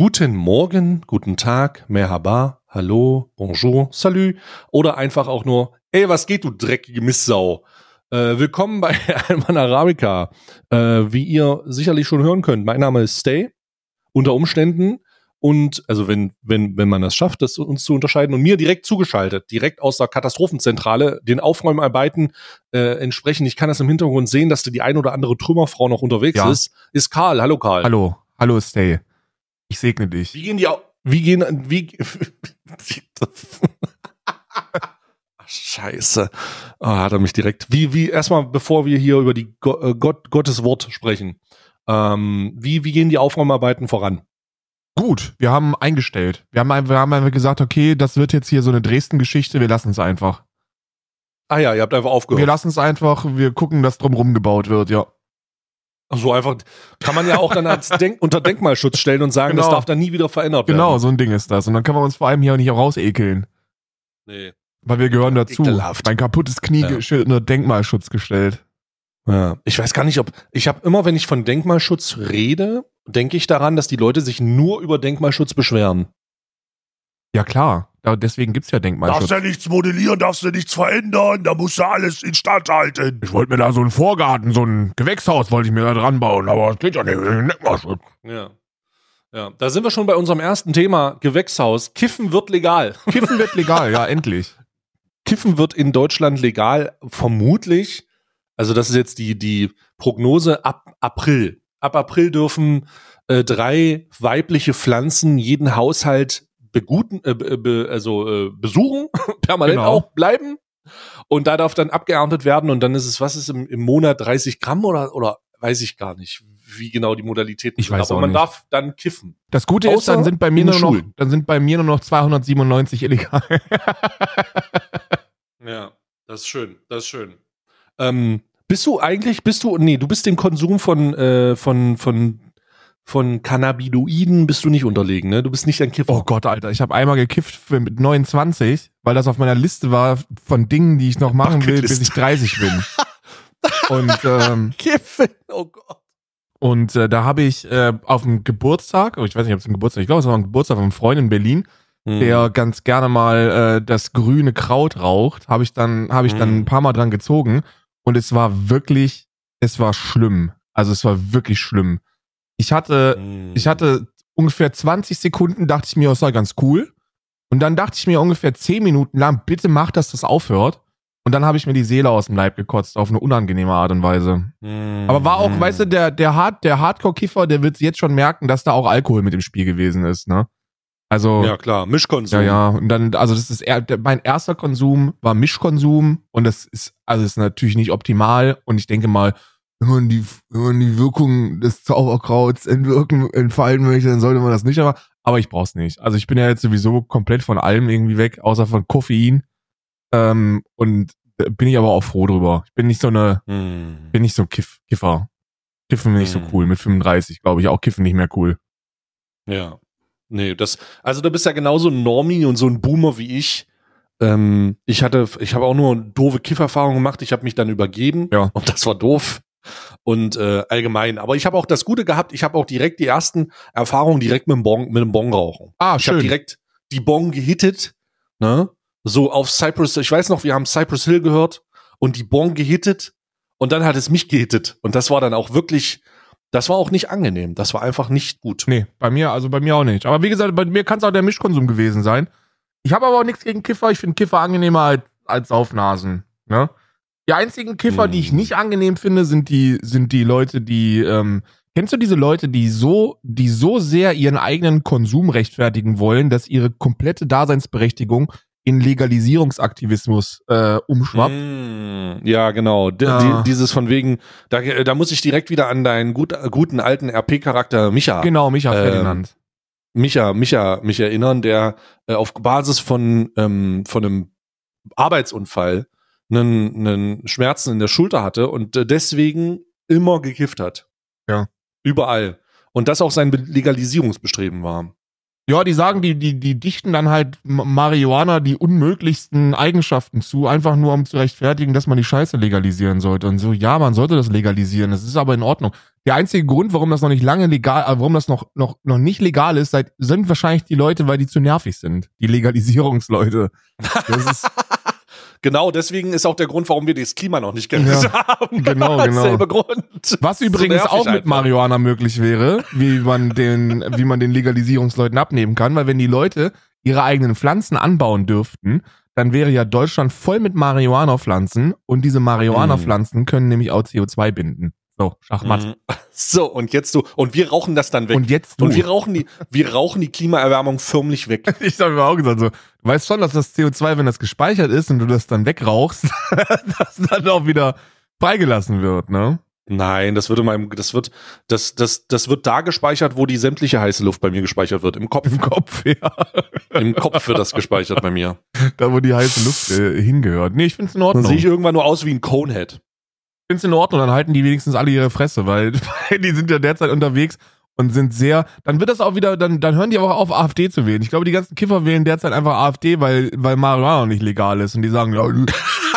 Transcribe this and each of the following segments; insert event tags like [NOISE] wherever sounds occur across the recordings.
guten Morgen, guten Tag, merhaba, hallo, bonjour, salut oder einfach auch nur, ey, was geht, du dreckige Mistsau. Äh, willkommen bei [LAUGHS] Alman Arabica. Äh, wie ihr sicherlich schon hören könnt, mein Name ist Stay. Unter Umständen und also wenn wenn wenn man das schafft, das uns zu unterscheiden und mir direkt zugeschaltet, direkt aus der Katastrophenzentrale, den Aufräumarbeiten äh, entsprechend. Ich kann das im Hintergrund sehen, dass da die ein oder andere Trümmerfrau noch unterwegs Ja. ist. Ist Karl. Hallo Karl. Hallo, hallo Stay. Ich segne dich. Wie gehen die au wie gehen wie [LAUGHS] Scheiße. Ah, hat er mich direkt. Wie wie erstmal bevor wir hier über die Go äh, Gott Gottes Wort sprechen. Ähm, wie wie gehen die Aufräumarbeiten voran? Gut, wir haben eingestellt. Wir haben, wir haben einfach gesagt, okay, das wird jetzt hier so eine Dresden-Geschichte, wir lassen es einfach. Ah ja, ihr habt einfach Wir aufgehört. lassen es einfach, wir gucken, dass drumrum gebaut wird, ja. So einfach kann man ja auch dann als Denk unter Denkmalschutz stellen und sagen, das Genau. darf dann nie wieder verändert Genau, werden. so ein Ding ist das. Und dann können wir uns vor allem hier auch nicht rausekeln. Nee. Weil wir gehören dazu. Ekelhaft. Mein kaputtes Knie ja. unter Denkmalschutz gestellt. Ja. Ich weiß gar nicht, ob ich habe immer, wenn ich von Denkmalschutz rede, denke ich daran, dass die Leute sich nur über Denkmalschutz beschweren. Ja, klar. Ja, deswegen gibt's ja Denkmalschutz. Darfst ja nichts modellieren, darfst du nichts verändern, da musst du alles instand halten. Ich wollte mir da so einen Vorgarten, so ein Gewächshaus wollte ich mir da dran bauen, aber das geht ja nicht. wegen Denkmalschutz. Ja. Ja, da sind wir schon bei unserem ersten Thema, Gewächshaus. Kiffen wird legal. [LAUGHS] Kiffen wird legal, ja, endlich. Kiffen wird in Deutschland legal, vermutlich. Also das ist jetzt die, die Prognose ab April. Ab April dürfen äh, drei weibliche Pflanzen jeden Haushalt beguten, äh, be, also äh, besuchen, [LAUGHS] permanent Genau. auch bleiben. Und da darf dann abgeerntet werden und dann ist es, was ist im, im Monat 30 Gramm oder, oder weiß ich gar nicht, wie genau die Modalitäten Ich sind. weiß Aber man nicht. darf dann kiffen. Das Gute ist, Außer dann sind bei mir nur noch, Schulen. dann sind bei mir nur noch 297 illegal. [LAUGHS] Ja, das ist schön, das ist schön. Ähm, bist du eigentlich, bist du, nee, du bist dem Konsum von, äh, von, von, von Cannabinoiden bist du nicht unterlegen, ne? Du bist nicht ein Kiffer. Oh Gott, Alter, ich habe einmal gekifft mit 29, weil das auf meiner Liste war von Dingen, die ich noch machen will, bis ich 30 bin. [LAUGHS] Und ähm, Kiffen, oh Gott. Und äh, da habe ich äh, auf dem Geburtstag, oh, ich weiß nicht, ob es ein Geburtstag, ich glaube, es war ein Geburtstag von einem Freund in Berlin, Hm. der ganz gerne mal äh, das grüne Kraut raucht, habe ich dann habe ich dann Mhm. ein paar Mal dran gezogen und es war wirklich, es war schlimm. Also es war wirklich schlimm. Ich hatte Hm. ich hatte ungefähr 20 Sekunden, dachte ich mir, das war ganz cool. Und dann dachte ich mir ungefähr 10 Minuten lang, bitte mach, dass das aufhört. Und dann habe ich mir die Seele aus dem Leib gekotzt, auf eine unangenehme Art und Weise. Hm. Aber war auch, weißt du, der, der, Hard, der Hardcore-Kiffer, der wird jetzt schon merken, dass da auch Alkohol mit im Spiel gewesen ist, ne? Also, Ja, klar, Mischkonsum. ja, ja. Und dann, also das ist eher, mein erster Konsum war Mischkonsum und das ist, also ist natürlich nicht optimal. Und ich denke mal, wenn man die, wenn man die Wirkung des Zauberkrauts entwirken, entfalten möchte, dann sollte man das nicht, aber, aber ich brauch's nicht. Also ich bin ja jetzt sowieso komplett von allem irgendwie weg, außer von Koffein. Ähm, und bin ich aber auch froh drüber. Ich bin nicht so eine, Hm. bin nicht so Kiff, Kiffer. Kiffen bin nicht so Hm. cool. Mit 35 glaube ich auch Kiffen nicht mehr cool. Ja. Nee, das, also du bist ja genauso ein Normie und so ein Boomer wie ich. Ähm, ich hatte, ich habe auch nur doofe Kiffererfahrungen gemacht. Ich habe mich dann übergeben Ja. und das war doof. Und äh, allgemein. Aber ich habe auch das Gute gehabt, ich habe auch direkt die ersten Erfahrungen direkt mit dem Bon, mit dem Bon rauchen. Ah, Ich habe direkt die Bon gehittet, ne? So auf Cypress, ich weiß noch, wir haben Cypress Hill gehört und die Bon gehittet und dann hat es mich gehittet. Und das war dann auch wirklich, das war auch nicht angenehm. Das war einfach nicht gut. Nee, bei mir, also bei mir auch nicht. Aber wie gesagt, bei mir kann es auch der Mischkonsum gewesen sein. Ich habe aber auch nichts gegen Kiffer. Ich finde Kiffer angenehmer als, als Saufnasen. Ne? Die einzigen Kiffer, Hm. die ich nicht angenehm finde, sind die, sind die Leute, die, ähm, kennst du diese Leute, die so, die so sehr ihren eigenen Konsum rechtfertigen wollen, dass ihre komplette Daseinsberechtigung in Legalisierungsaktivismus äh, umschwappt? Mm, ja, genau. D. Die, dieses von wegen, da, da muss ich direkt wieder an deinen gut, guten alten RP-Charakter Micha, Genau, Micha Ähm, Ferdinand. Micha, Micha, mich erinnern, der äh, auf Basis von, ähm, von einem Arbeitsunfall einen, einen Schmerzen in der Schulter hatte und äh, deswegen immer gekifft hat. Ja. Überall. Und das auch sein Be- Legalisierungsbestreben war. Ja, die sagen, die, die, die dichten dann halt Marihuana die unmöglichsten Eigenschaften zu, einfach nur um zu rechtfertigen, dass man die Scheiße legalisieren sollte. Und so, ja, man sollte das legalisieren. Das ist aber in Ordnung. Der einzige Grund, warum das noch nicht lange legal, äh, warum das noch, noch, noch nicht legal ist, sind wahrscheinlich die Leute, weil die zu nervig sind. Die Legalisierungsleute. Das ist, [LAUGHS] Genau, deswegen ist auch der Grund, warum wir das Klima noch nicht gerettet Ja, haben. [LAUGHS] genau, genau. Selber Grund. Was übrigens auch mit einfach. Marihuana möglich wäre, wie man den, wie man den Legalisierungsleuten abnehmen kann, weil wenn die Leute ihre eigenen Pflanzen anbauen dürften, dann wäre ja Deutschland voll mit Marihuana-Pflanzen und diese Marihuana-Pflanzen können nämlich auch CO2 binden. So, Schachmatt. Mhm. [LAUGHS] So, und jetzt du. Und wir rauchen das dann weg. Und jetzt du. Und wir rauchen die, wir rauchen die Klimaerwärmung förmlich weg. [LAUGHS] ich habe mir auch gesagt, so, du weißt schon, dass das CO2, wenn das gespeichert ist und du das dann wegrauchst, [LAUGHS] das dann auch wieder freigelassen wird, ne? Nein, das wird in meinem, das wird, das, das, das wird da gespeichert, wo die sämtliche heiße Luft bei mir gespeichert wird. Im Kopf. Im Kopf, ja. Im Kopf wird das gespeichert bei mir. Da, wo die heiße Luft äh, hingehört. Nee, ich find's in Dann Ordnung. sehe ich irgendwann nur aus wie ein Conehead. find's in Ordnung, dann halten die wenigstens alle ihre Fresse, weil, weil [LAUGHS] die sind ja derzeit unterwegs und sind sehr, dann wird das auch wieder, dann, dann hören die auch auf, AfD zu wählen. Ich glaube, die ganzen Kiffer wählen derzeit einfach AfD, weil, weil Marihuana noch nicht legal ist und die sagen, ja,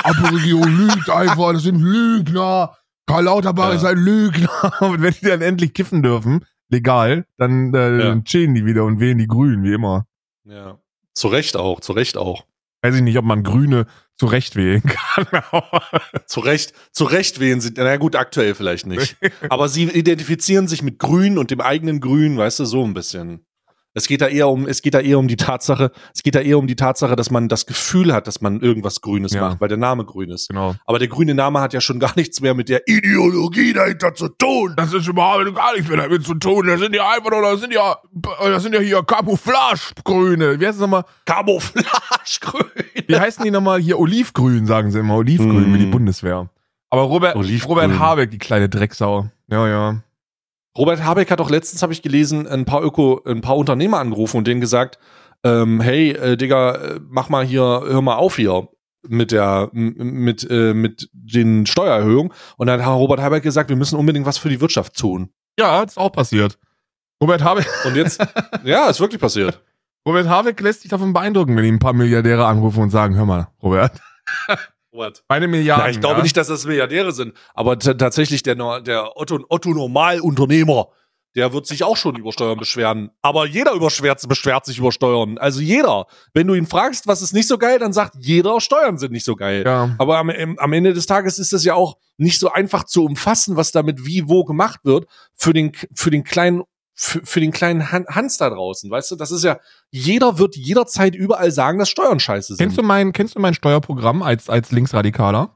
Aporegierung [LAUGHS] lügt einfach, das sind Lügner. Karl Lauterbach Ja. ist ein Lügner. [LAUGHS] Und wenn die dann endlich kiffen dürfen, legal, dann, äh, Ja. dann chillen die wieder und wählen die Grünen, wie immer. Ja. Zu Recht auch, zu Recht auch. Weiß ich nicht, ob man Grüne zurecht wählen [LAUGHS] kann. Zu Recht, zu Recht wählen sie, na gut, aktuell vielleicht nicht. Aber sie identifizieren sich mit Grün und dem eigenen Grün, weißt du, so ein bisschen. Es geht da eher um, es geht da eher um die Tatsache, es geht da eher um die Tatsache, dass man das Gefühl hat, dass man irgendwas Grünes Ja. macht, weil der Name grün ist. genau. Aber der grüne Name hat ja schon gar nichts mehr mit der Ideologie dahinter zu tun. Das ist überhaupt gar nichts mehr damit zu tun. Das sind ja einfach nur, das sind ja, das sind ja hier Camouflage-Grüne. Wie heißt es nochmal? Camouflagegrün. Wie heißen die nochmal? Hier Olivgrün, sagen sie immer. Olivgrün, Mm. wie die Bundeswehr. Aber Robert, Olivgrün. Robert Habeck, die kleine Drecksau. Ja, ja. Robert Habeck hat doch letztens, habe ich gelesen, ein paar Öko, ein paar Unternehmer angerufen und denen gesagt, ähm, hey, äh, Digga, äh, mach mal hier, hör mal auf hier mit der, mit, äh, mit den Steuererhöhungen. Und dann hat Robert Habeck gesagt, wir müssen unbedingt was für die Wirtschaft tun. Ja, ist auch passiert. Robert Habeck, [LAUGHS] Und jetzt, ja, ist wirklich passiert. Robert Habeck lässt sich davon beeindrucken, wenn ihm ein paar Milliardäre anrufen und sagen, hör mal, Robert, [LAUGHS] Robert. meine Milliarden. Ja, ich glaube ja? nicht, dass das Milliardäre sind, aber tatsächlich der, der Otto, Otto Normalunternehmer, der wird sich auch schon über Steuern beschweren. Aber jeder überschwert, beschwert sich über Steuern. Also jeder. Wenn du ihn fragst, was ist nicht so geil, dann sagt jeder, Steuern sind nicht so geil. Ja. Aber am, am Ende des Tages ist es ja auch nicht so einfach zu umfassen, was damit wie wo gemacht wird für den für den kleinen für, für den kleinen Han Hans da draußen, weißt du? Das ist ja jeder wird jederzeit überall sagen, dass Steuern scheiße sind. Kennst du mein, kennst du mein Steuerprogramm als, als Linksradikaler?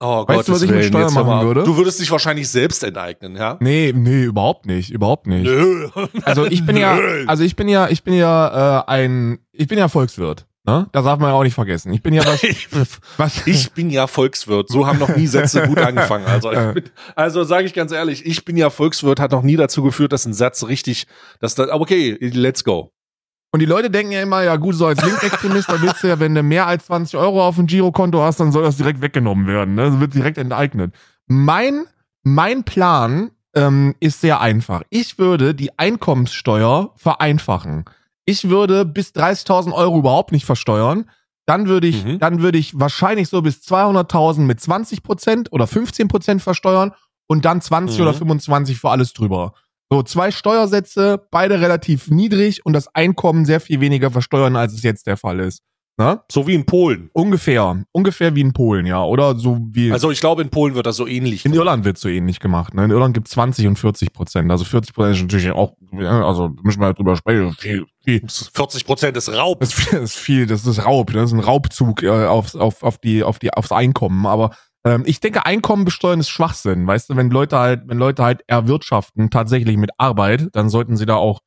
oh, weißt du, was ich mit Steuern machen mal. würde? Du würdest dich wahrscheinlich selbst enteignen, ja? Nee, nee, überhaupt nicht, überhaupt nicht. Nö. Also ich bin ja, [LAUGHS] also ich bin ja, ich bin ja äh, ein, ich bin ja Volkswirt. Ne? Das darf man ja auch nicht vergessen. Ich bin ja was, [LAUGHS] was ich bin ja Volkswirt. So haben noch nie Sätze gut [LAUGHS] angefangen. Also, bin, also sage ich ganz ehrlich, ich bin ja Volkswirt, hat noch nie dazu geführt, dass ein Satz richtig, dass da, aber okay, let's go. Und die Leute denken ja immer, ja gut, so als Linksextremist, da willst du ja, wenn du mehr als 20 Euro auf dem Girokonto hast, dann soll das direkt weggenommen werden. Ne? Das wird direkt enteignet. Mein, mein Plan ähm, ist sehr einfach. Ich würde die Einkommenssteuer vereinfachen. Ich würde bis 30.000 Euro überhaupt nicht versteuern. Dann würde ich, Mhm. dann würde ich wahrscheinlich so bis 200.000 mit 20 Prozent oder 15 Prozent versteuern und dann 20 Mhm. oder 25 für alles drüber. So, zwei Steuersätze, beide relativ niedrig und das Einkommen sehr viel weniger versteuern, als es jetzt der Fall ist. Ne? So wie in Polen. Ungefähr. Ungefähr wie in Polen, ja. Oder so wie. Also ich glaube, in Polen wird das so ähnlich. in Irland wird so ähnlich gemacht. Ne? In Irland gibt 20 und 40 Prozent. Also 40 Prozent ist natürlich auch, also müssen wir halt drüber sprechen. Viel, viel, 40 Prozent ist Raub. das ist viel, das ist viel, das ist Raub, das ist ein Raubzug äh, auf, auf, auf die, auf die, aufs Einkommen. Aber ähm, ich denke, Einkommen besteuern ist Schwachsinn. Weißt du, wenn Leute halt, wenn Leute halt erwirtschaften, tatsächlich mit Arbeit, dann sollten sie da auch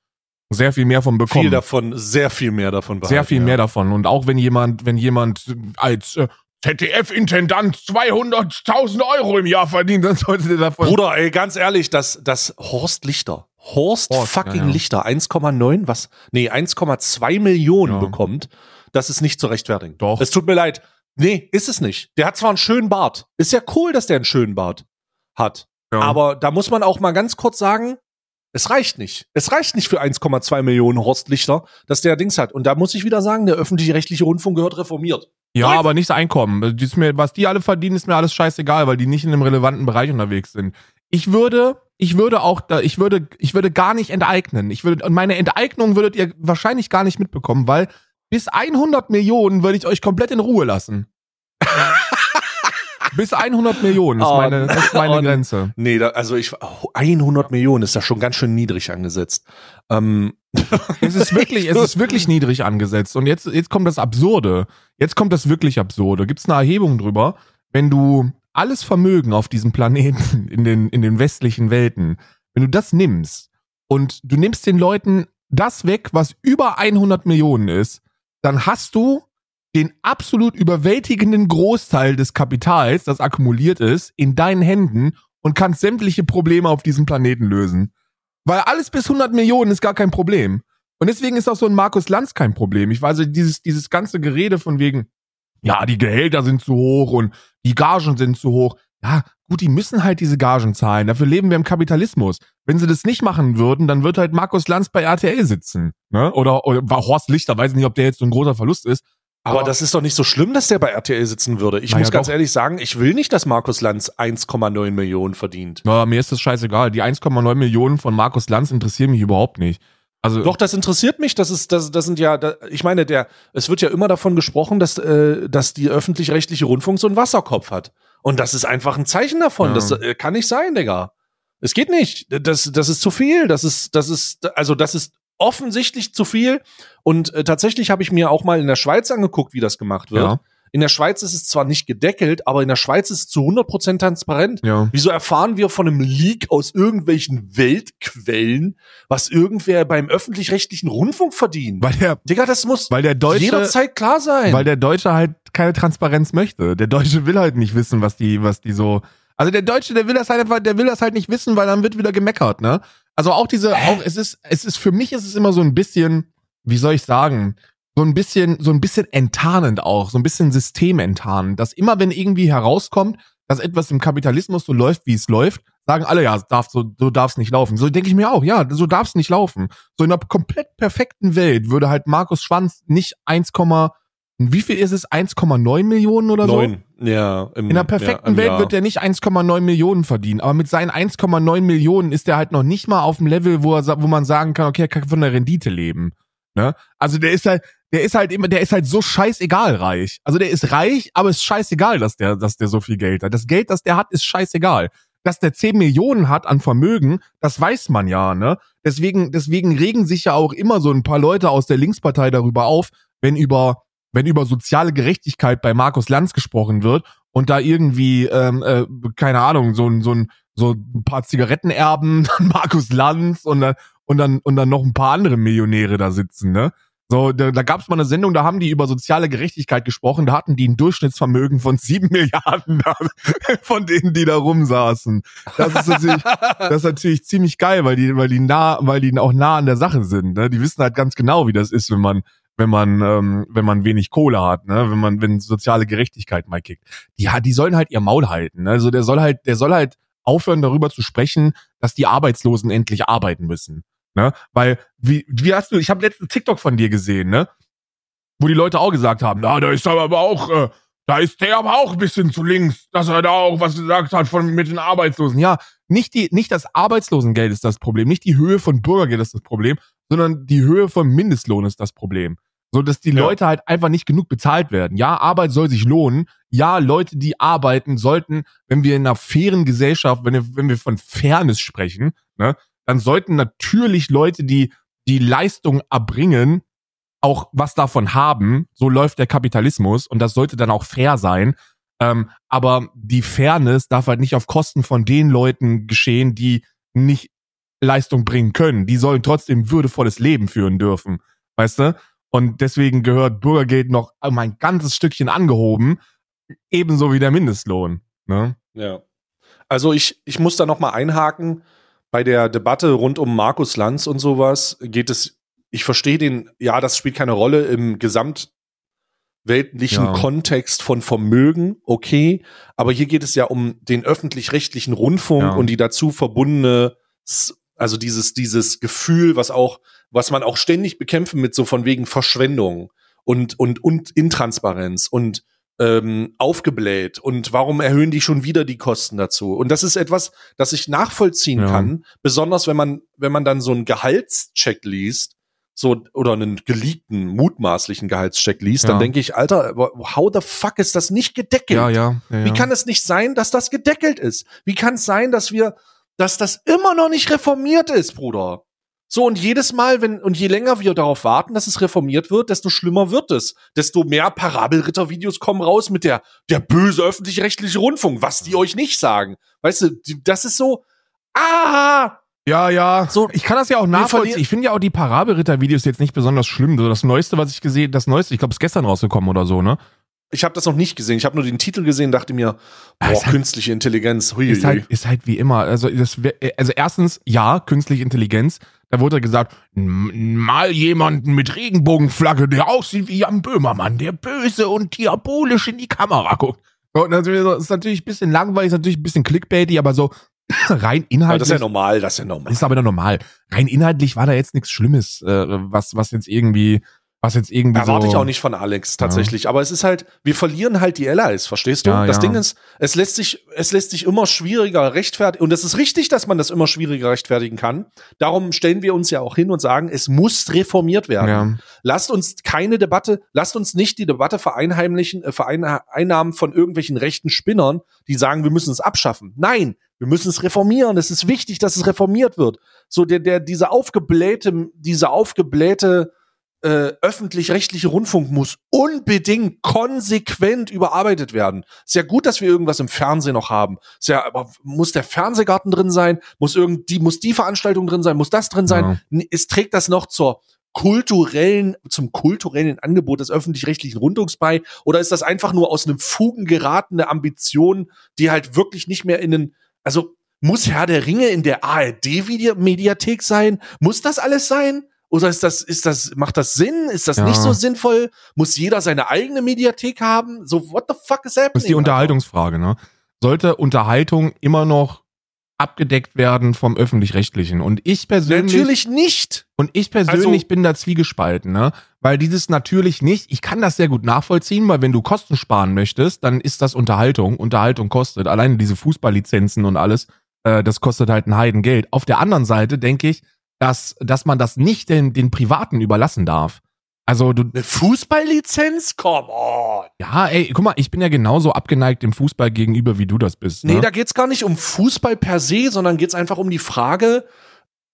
sehr viel mehr von bekommen. Viel davon, sehr viel mehr davon sehr viel ja. mehr davon. Und auch wenn jemand, wenn jemand als äh, ZDF-Intendant 200.000 Euro im Jahr verdient, dann sollte der davon. Bruder, ey, ganz ehrlich, das, das Horst Lichter. Horst, Horst, fucking ja, ja. Lichter, 1,9, was? Nee, 1,2 Millionen bekommt. Das ist nicht zu rechtfertigen. Doch. Es tut mir leid. Nee, ist es nicht. Der hat zwar einen schönen Bart. Ist ja cool, dass der einen schönen Bart hat. Ja. Aber da muss man auch mal ganz kurz sagen, Es reicht nicht. Es reicht nicht für 1,2 Millionen Horstlichter, dass der Dings hat. Und da muss ich wieder sagen, der öffentlich-rechtliche Rundfunk gehört reformiert. Ja, Korrekt. aber nicht Einkommen. Das ist mir, was die alle verdienen, ist mir alles scheißegal, weil die nicht in einem relevanten Bereich unterwegs sind. Ich würde, ich würde auch da, ich würde, ich würde gar nicht enteignen. Ich würde, und meine Enteignung würdet ihr wahrscheinlich gar nicht mitbekommen, weil bis 100 Millionen würde ich euch komplett in Ruhe lassen. [LAUGHS] bis 100 Millionen ist Oh, meine, das ist meine oh, Grenze. Nee, da, also ich, oh, 100 Millionen ist da schon ganz schön niedrig angesetzt. Ähm, [LAUGHS] Es ist wirklich, es ist wirklich niedrig angesetzt. Und jetzt, jetzt kommt das Absurde. Jetzt kommt das wirklich Absurde. Gibt es eine Erhebung drüber, wenn du alles Vermögen auf diesem Planeten, in den, in den westlichen Welten, wenn du das nimmst und du nimmst den Leuten das weg, was über 100 Millionen ist, dann hast du den absolut überwältigenden Großteil des Kapitals, das akkumuliert ist, in deinen Händen und kannst sämtliche Probleme auf diesem Planeten lösen. Weil alles bis 100 Millionen ist gar kein Problem. Und deswegen ist auch so ein Markus Lanz kein Problem. Ich weiß, dieses, dieses ganze Gerede von wegen, ja, die Gehälter sind zu hoch und die Gagen sind zu hoch. Ja, gut, die müssen halt diese Gagen zahlen. Dafür leben wir im Kapitalismus. Wenn sie das nicht machen würden, dann wird halt Markus Lanz bei RTL sitzen. Ne? Oder, oder war Horst Lichter, weiß nicht, ob der jetzt so ein großer Verlust ist. Aber das ist doch nicht so schlimm, dass der bei RTL sitzen würde. Ich Na ja, muss ganz doch. ehrlich sagen, ich will nicht, dass Markus Lanz 1,9 Millionen verdient. Ja, mir ist das scheißegal. Die 1,9 Millionen von Markus Lanz interessieren mich überhaupt nicht. Also, Doch, das interessiert mich. Das ist, das, das sind ja, da, ich meine, der, es wird ja immer davon gesprochen, dass, äh, dass die öffentlich-rechtliche Rundfunk so einen Wasserkopf hat. Und das ist einfach ein Zeichen davon. Ja. Das äh, kann nicht sein, Digga. Es geht nicht. Das, das ist zu viel. Das ist, das ist, also das ist offensichtlich zu viel. Und äh, tatsächlich habe ich mir auch mal in der Schweiz angeguckt, wie das gemacht wird. ja, In der Schweiz ist es zwar nicht gedeckelt, aber in der Schweiz ist es zu 100% transparent. ja. Wieso erfahren wir von einem Leak aus irgendwelchen Weltquellen, was irgendwer beim öffentlich-rechtlichen Rundfunk verdient? Weil der, Digga, das muss weil der Deutsche, jederzeit klar sein. weil der Deutsche halt keine Transparenz möchte. Der Deutsche will halt nicht wissen, was die, was die so. Also der Deutsche, der will das halt einfach, der will das halt nicht wissen, weil dann wird wieder gemeckert, ne? Also auch diese, auch, es ist, es ist, für mich ist es immer so ein bisschen, wie soll ich sagen, so ein bisschen, so ein bisschen enttarnend auch, so ein bisschen systementtarnend, dass immer wenn irgendwie herauskommt, dass etwas im Kapitalismus so läuft, wie es läuft, sagen alle, ja, darf, so, so darf es nicht laufen. So denke ich mir auch, ja, so darf es nicht laufen. So in einer komplett perfekten Welt würde halt Markus Schwanz nicht 1, wie viel ist es? 1,9 Millionen oder so? Neun. Ja, im, In einer perfekten ja, Welt Jahr. wird er nicht 1,9 Millionen verdienen, aber mit seinen 1,9 Millionen ist er halt noch nicht mal auf dem Level, wo er, wo man sagen kann, okay, er kann von der Rendite leben. Ne? Also der ist halt, der ist halt immer, der ist halt so scheißegal reich. Also der ist reich, aber es ist scheißegal, dass der, dass der so viel Geld hat. Das Geld, das der hat, ist scheißegal. Dass der 10 Millionen hat an Vermögen, das weiß man ja, ne? Deswegen, deswegen regen sich ja auch immer so ein paar Leute aus der Linkspartei darüber auf, wenn über, wenn über soziale Gerechtigkeit bei Markus Lanz gesprochen wird und da irgendwie, ähm, äh, keine Ahnung, so ein, so ein, so ein paar Zigarettenerben, [LAUGHS] dann Markus Lanz und dann, und dann, und dann noch ein paar andere Millionäre da sitzen, ne? So, da, da gab es mal eine Sendung, da haben die über soziale Gerechtigkeit gesprochen, da hatten die ein Durchschnittsvermögen von sieben [LAUGHS] Milliarden von denen, die da rumsaßen. Das ist natürlich, das ist natürlich ziemlich geil, weil die, weil die nah, weil die auch nah an der Sache sind. Ne? Die wissen halt ganz genau, wie das ist, wenn man, wenn man, ähm, wenn man wenig Kohle hat, ne? wenn man, wenn soziale Gerechtigkeit mal kickt. Ja, die sollen halt ihr Maul halten. Ne? Also der soll halt, der soll halt aufhören, darüber zu sprechen, dass die Arbeitslosen endlich arbeiten müssen. Ne? Weil, wie, wie hast du, ich habe letzten TikTok von dir gesehen, ne? Wo die Leute auch gesagt haben, na, da ist aber auch, äh, da ist der aber auch ein bisschen zu links, dass er da auch was gesagt hat von mit den Arbeitslosen. Ja, nicht die, nicht das Arbeitslosengeld ist das Problem, nicht die Höhe von Bürgergeld ist das Problem, sondern die Höhe von Mindestlohn ist das Problem. So, dass die Ja. Leute halt einfach nicht genug bezahlt werden. Ja, Arbeit soll sich lohnen. Ja, Leute, die arbeiten, sollten, wenn wir in einer fairen Gesellschaft, wenn wir, wenn wir von Fairness sprechen, ne, dann sollten natürlich Leute, die die Leistung erbringen, auch was davon haben. So läuft der Kapitalismus und das sollte dann auch fair sein. Ähm, aber die Fairness darf halt nicht auf Kosten von den Leuten geschehen, die nicht Leistung bringen können. Die sollen trotzdem würdevolles Leben führen dürfen. Weißt du? Und deswegen gehört Bürgergeld noch um ein ganzes Stückchen angehoben, ebenso wie der Mindestlohn. Ne? Ja. Also ich, ich muss da noch mal einhaken. Bei der Debatte rund um Markus Lanz und sowas geht es, ich verstehe den, ja, das spielt keine Rolle im gesamtweltlichen Ja. Kontext von Vermögen, okay. Aber hier geht es ja um den öffentlich-rechtlichen Rundfunk Ja. und die dazu verbundene, Also dieses, dieses Gefühl, was auch, was man auch ständig bekämpfen mit so von wegen Verschwendung und, und, und Intransparenz und ähm, aufgebläht und warum erhöhen die schon wieder die Kosten dazu? Und das ist etwas, das ich nachvollziehen Ja. kann, besonders wenn man, wenn man dann so einen Gehaltscheck liest, so oder einen geleakten, mutmaßlichen Gehaltscheck liest, dann Ja. denke ich, Alter, how the fuck ist das nicht gedeckelt? Ja, ja. ja, ja. Wie kann es nicht sein, dass das gedeckelt ist? Wie kann es sein, dass wir, dass das immer noch nicht reformiert ist, Bruder? So, und jedes Mal, wenn, und je länger wir darauf warten, dass es reformiert wird, desto schlimmer wird es. Desto mehr Parabelritter-Videos kommen raus mit der, der böse öffentlich-rechtliche Rundfunk, was die euch nicht sagen. Weißt du, das ist so, ah, Ja, ja. So, ich kann das ja auch nachvollziehen. Ich finde ja auch die Parabelritter-Videos jetzt nicht besonders schlimm. So das Neueste, was ich gesehen, das Neueste, ich glaube, ist gestern rausgekommen oder so, ne? Ich habe das noch nicht gesehen. Ich habe nur den Titel gesehen, dachte mir, boah, ist halt- künstliche Intelligenz, hui, Ist halt, ist halt wie immer. Also, das, also erstens, ja, künstliche Intelligenz. Da wurde gesagt, "M- mal jemanden mit Regenbogenflagge, der aussieht wie Jan Böhmermann, der böse und diabolisch in die Kamera guckt. Und das ist natürlich ein bisschen langweilig, ist natürlich ein bisschen clickbaity, aber so [CLEARS THROAT] rein inhaltlich. das ist ja normal, das ist ja normal. ist aber normal. Rein inhaltlich war da jetzt nichts Schlimmes, äh, was, was jetzt irgendwie, was jetzt irgendwie Erwarte so. ich auch nicht von Alex tatsächlich. Aber es ist halt, wir verlieren halt die Allies, verstehst du? Ja, das ja. Ding ist, es lässt sich, es lässt sich immer schwieriger rechtfertigen. Und es ist richtig, dass man das immer schwieriger rechtfertigen kann. Darum stellen wir uns ja auch hin und sagen, es muss reformiert werden. Ja. Lasst uns keine Debatte, lasst uns nicht die Debatte vereinheimlichen, äh, Vereinnahmen von irgendwelchen rechten Spinnern, die sagen, wir müssen es abschaffen. Nein, wir müssen es reformieren. Es ist wichtig, dass es reformiert wird. So der, der, diese aufgeblähte, diese aufgeblähte äh, öffentlich-rechtliche Rundfunk muss unbedingt konsequent überarbeitet werden. Ist ja gut, dass wir irgendwas im Fernsehen noch haben. Ist ja, aber muss der Fernsehgarten drin sein? Muss irgendwie, muss die Veranstaltung drin sein? Muss das drin sein? Ja. Es trägt das noch zur kulturellen, zum kulturellen Angebot des öffentlich-rechtlichen Rundfunks bei? Oder ist das einfach nur aus einem Fugen geratene Ambition, die halt wirklich nicht mehr in den, also muss Herr der Ringe in der ARD-Mediathek sein? Muss das alles sein? Oder ist das, ist das, macht das Sinn? Ist das Ja. nicht so sinnvoll? Muss jeder seine eigene Mediathek haben? So, what the fuck is happening? Das ist die Unterhaltungsfrage, ne? Sollte Unterhaltung immer noch abgedeckt werden vom öffentlich-rechtlichen? Und ich persönlich, Natürlich nicht. und ich persönlich Also- bin da zwiegespalten, ne? Weil dieses natürlich nicht, ich kann das sehr gut nachvollziehen, weil wenn du Kosten sparen möchtest, dann ist das Unterhaltung. Unterhaltung kostet. Alleine diese Fußballlizenzen und alles, äh, das kostet halt ein Heidengeld. Auf der anderen Seite denke ich, dass, dass man das nicht den, den Privaten überlassen darf. Also du, Eine Fußballlizenz? Come on. ja, ey, guck mal, ich bin ja genauso abgeneigt dem Fußball gegenüber, wie du das bist. Ne? Nee, da geht's gar nicht um Fußball per se, sondern geht's einfach um die Frage,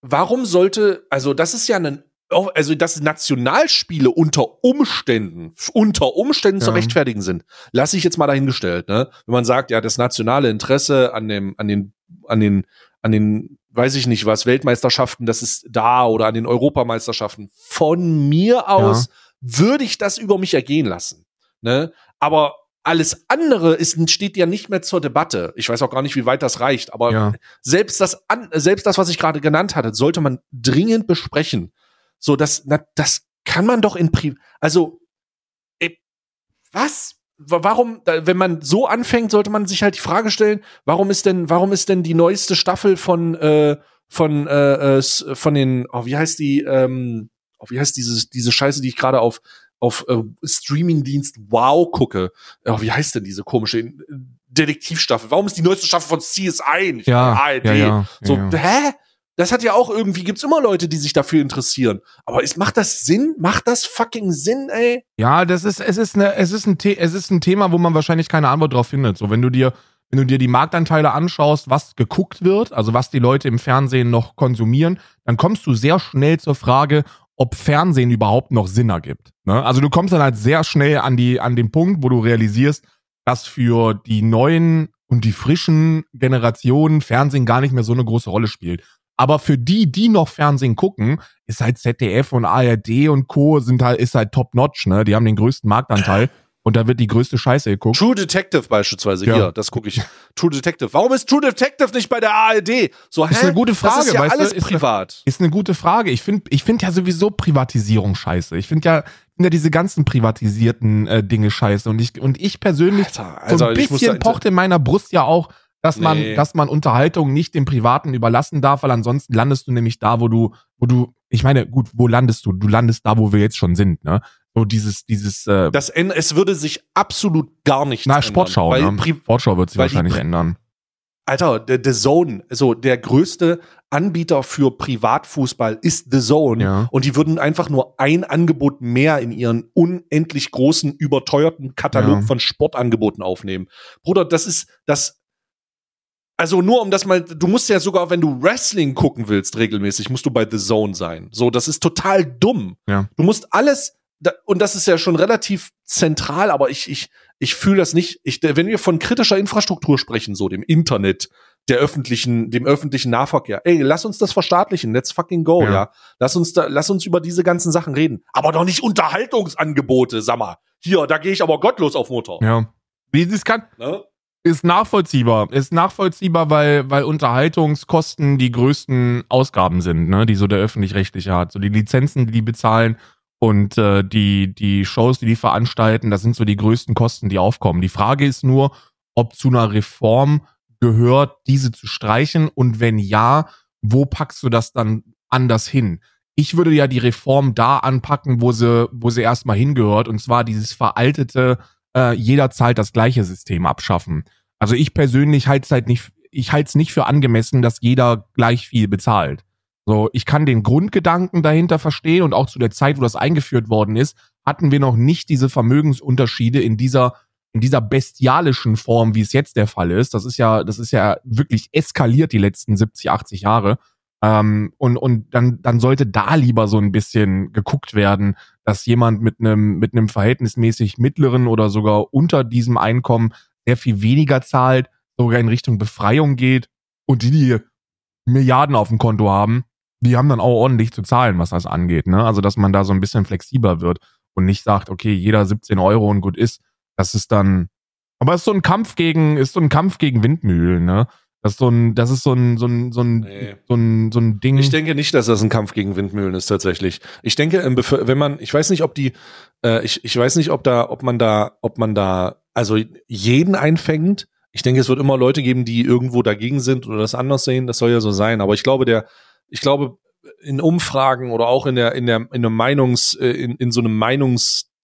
warum sollte, also das ist ja ein, also dass Nationalspiele unter Umständen, unter Umständen zu Ja. rechtfertigen sind, lasse ich jetzt mal dahingestellt, ne? Wenn man sagt, ja, das nationale Interesse an dem, an den, an den, an den, weiß ich nicht was, Weltmeisterschaften, das ist da oder an den Europameisterschaften. Von mir aus würde ich das über mich ergehen lassen, ne? Aber alles andere ist, steht ja nicht mehr zur Debatte. Ich weiß auch gar nicht, wie weit das reicht, aber Ja. selbst das, selbst das, was ich gerade genannt hatte, sollte man dringend besprechen. So, das, na, das kann man doch in Pri also, äh, was? Wa- Warum, wenn man so anfängt, sollte man sich halt die Frage stellen, warum ist denn, warum ist denn die neueste Staffel von, äh, von, äh, äh, von den, oh, wie heißt die, ähm, oh, wie heißt diese, diese Scheiße, die ich gerade auf, auf äh, Streamingdienst Wow gucke. Oh, wie heißt denn diese komische äh, Detektivstaffel? Warum ist die neueste Staffel von CSI nicht Ja, ARD? ja, ja, so, ja. hä? Das hat ja auch irgendwie, gibt's immer Leute, die sich dafür interessieren. Aber ist, macht das Sinn? Macht das fucking Sinn, ey? Ja, das ist, es ist, eine, es, ist ein es ist ein Thema, wo man wahrscheinlich keine Antwort drauf findet. So, wenn du dir, wenn du dir die Marktanteile anschaust, was geguckt wird, also was die Leute im Fernsehen noch konsumieren, dann kommst du sehr schnell zur Frage, ob Fernsehen überhaupt noch Sinn ergibt. Ne? Also du kommst dann halt sehr schnell an die, an den Punkt, wo du realisierst, dass für die neuen und die frischen Generationen Fernsehen gar nicht mehr so eine große Rolle spielt. Aber für die, die noch Fernsehen gucken, ist halt ZDF und ARD und Co. sind halt, ist halt top notch, ne? Die haben den größten Marktanteil und da wird die größte Scheiße geguckt. True Detective beispielsweise, Ja. hier, das gucke ich. True Detective. Warum ist True Detective nicht bei der ARD? So, hä? Ist eine gute Frage, Das ist ja weißt du, alles ist eine- privat. Ist eine gute Frage. Ich finde, ich finde ja sowieso Privatisierung scheiße. Ich finde ja, find ja diese ganzen privatisierten äh, Dinge scheiße. Und ich, und ich persönlich, Alter, so ein muss bisschen da- pocht in meiner Brust ja auch, dass man, Nee. dass man Unterhaltung nicht dem Privaten überlassen darf, weil ansonsten landest du nämlich da, wo du, wo du, ich meine, gut, wo landest du? Du landest da, wo wir jetzt schon sind, ne? So dieses, dieses, äh, Das, es würde sich absolut gar nichts na, ändern, Sportschau, weil ne? Sportschau wird sich wahrscheinlich ändern. Alter, der The Zone, also der größte Anbieter für Privatfußball ist The Zone. Ja. Und die würden einfach nur ein Angebot mehr in ihren unendlich großen, überteuerten Katalog Ja. von Sportangeboten aufnehmen. Bruder, das ist das. Also nur um das mal, du musst ja sogar, wenn du Wrestling gucken willst, regelmäßig, musst du bei The Zone sein. So, das ist total dumm. Ja. Du musst alles, da, und das ist ja schon relativ zentral, aber ich, ich, ich fühle das nicht. Ich, wenn wir von kritischer Infrastruktur sprechen, so dem Internet, der öffentlichen, dem öffentlichen Nahverkehr, ey, lass uns das verstaatlichen, let's fucking go, ja. Ja. Lass uns da, lass uns über diese ganzen Sachen reden. Aber doch nicht Unterhaltungsangebote, sag mal. Hier, da gehe ich aber gottlos auf Mutter. Ja. Wie das kann, Ne? Ist nachvollziehbar. Ist nachvollziehbar, weil, weil Unterhaltungskosten die größten Ausgaben sind, ne, die so der öffentlich-rechtliche hat. So die Lizenzen, die die bezahlen und äh, die, die Shows, die die veranstalten, das sind so die größten Kosten, die aufkommen. Die Frage ist nur, ob zu einer Reform gehört, diese zu streichen und wenn ja, wo packst du das dann anders hin? Ich würde ja die Reform da anpacken, wo sie, wo sie erstmal hingehört, und zwar dieses veraltete, äh, jeder zahlt das gleiche System abschaffen. Also ich persönlich halte es halt nicht, ich halte es nicht für angemessen, dass jeder gleich viel bezahlt. So, ich kann den Grundgedanken dahinter verstehen und auch zu der Zeit, wo das eingeführt worden ist, hatten wir noch nicht diese Vermögensunterschiede in dieser in dieser bestialischen Form, wie es jetzt der Fall ist. Das ist ja, das ist ja wirklich eskaliert die letzten 70, 80 Jahre. Ähm, und und dann, dann sollte da lieber so ein bisschen geguckt werden, dass jemand mit einem mit einem verhältnismäßig mittleren oder sogar unter diesem Einkommen sehr viel weniger zahlt, sogar in Richtung Befreiung geht und die, die Milliarden auf dem Konto haben, die haben dann auch ordentlich zu zahlen, was das angeht. Ne? Also dass man da so ein bisschen flexibler wird und nicht sagt, okay, jeder 17 Euro und gut ist. Das ist dann, aber es ist so ein Kampf gegen, ist so ein Kampf gegen Windmühlen, ne? Das ist so ein, das ist so ein, so ein, so ein, Nee. so ein, so ein Ding. Ich denke nicht, dass das ein Kampf gegen Windmühlen ist tatsächlich. Ich denke, Bevö- wenn man, ich weiß nicht, ob die, äh, ich, ich weiß nicht, ob da, ob man da, ob man da, also jeden einfängt. Ich denke, es wird immer Leute geben, die irgendwo dagegen sind oder das anders sehen. Das soll ja so sein. Aber ich glaube, der, ich glaube, in Umfragen oder auch in der, in der, in einem Meinungs, äh, in, in so einem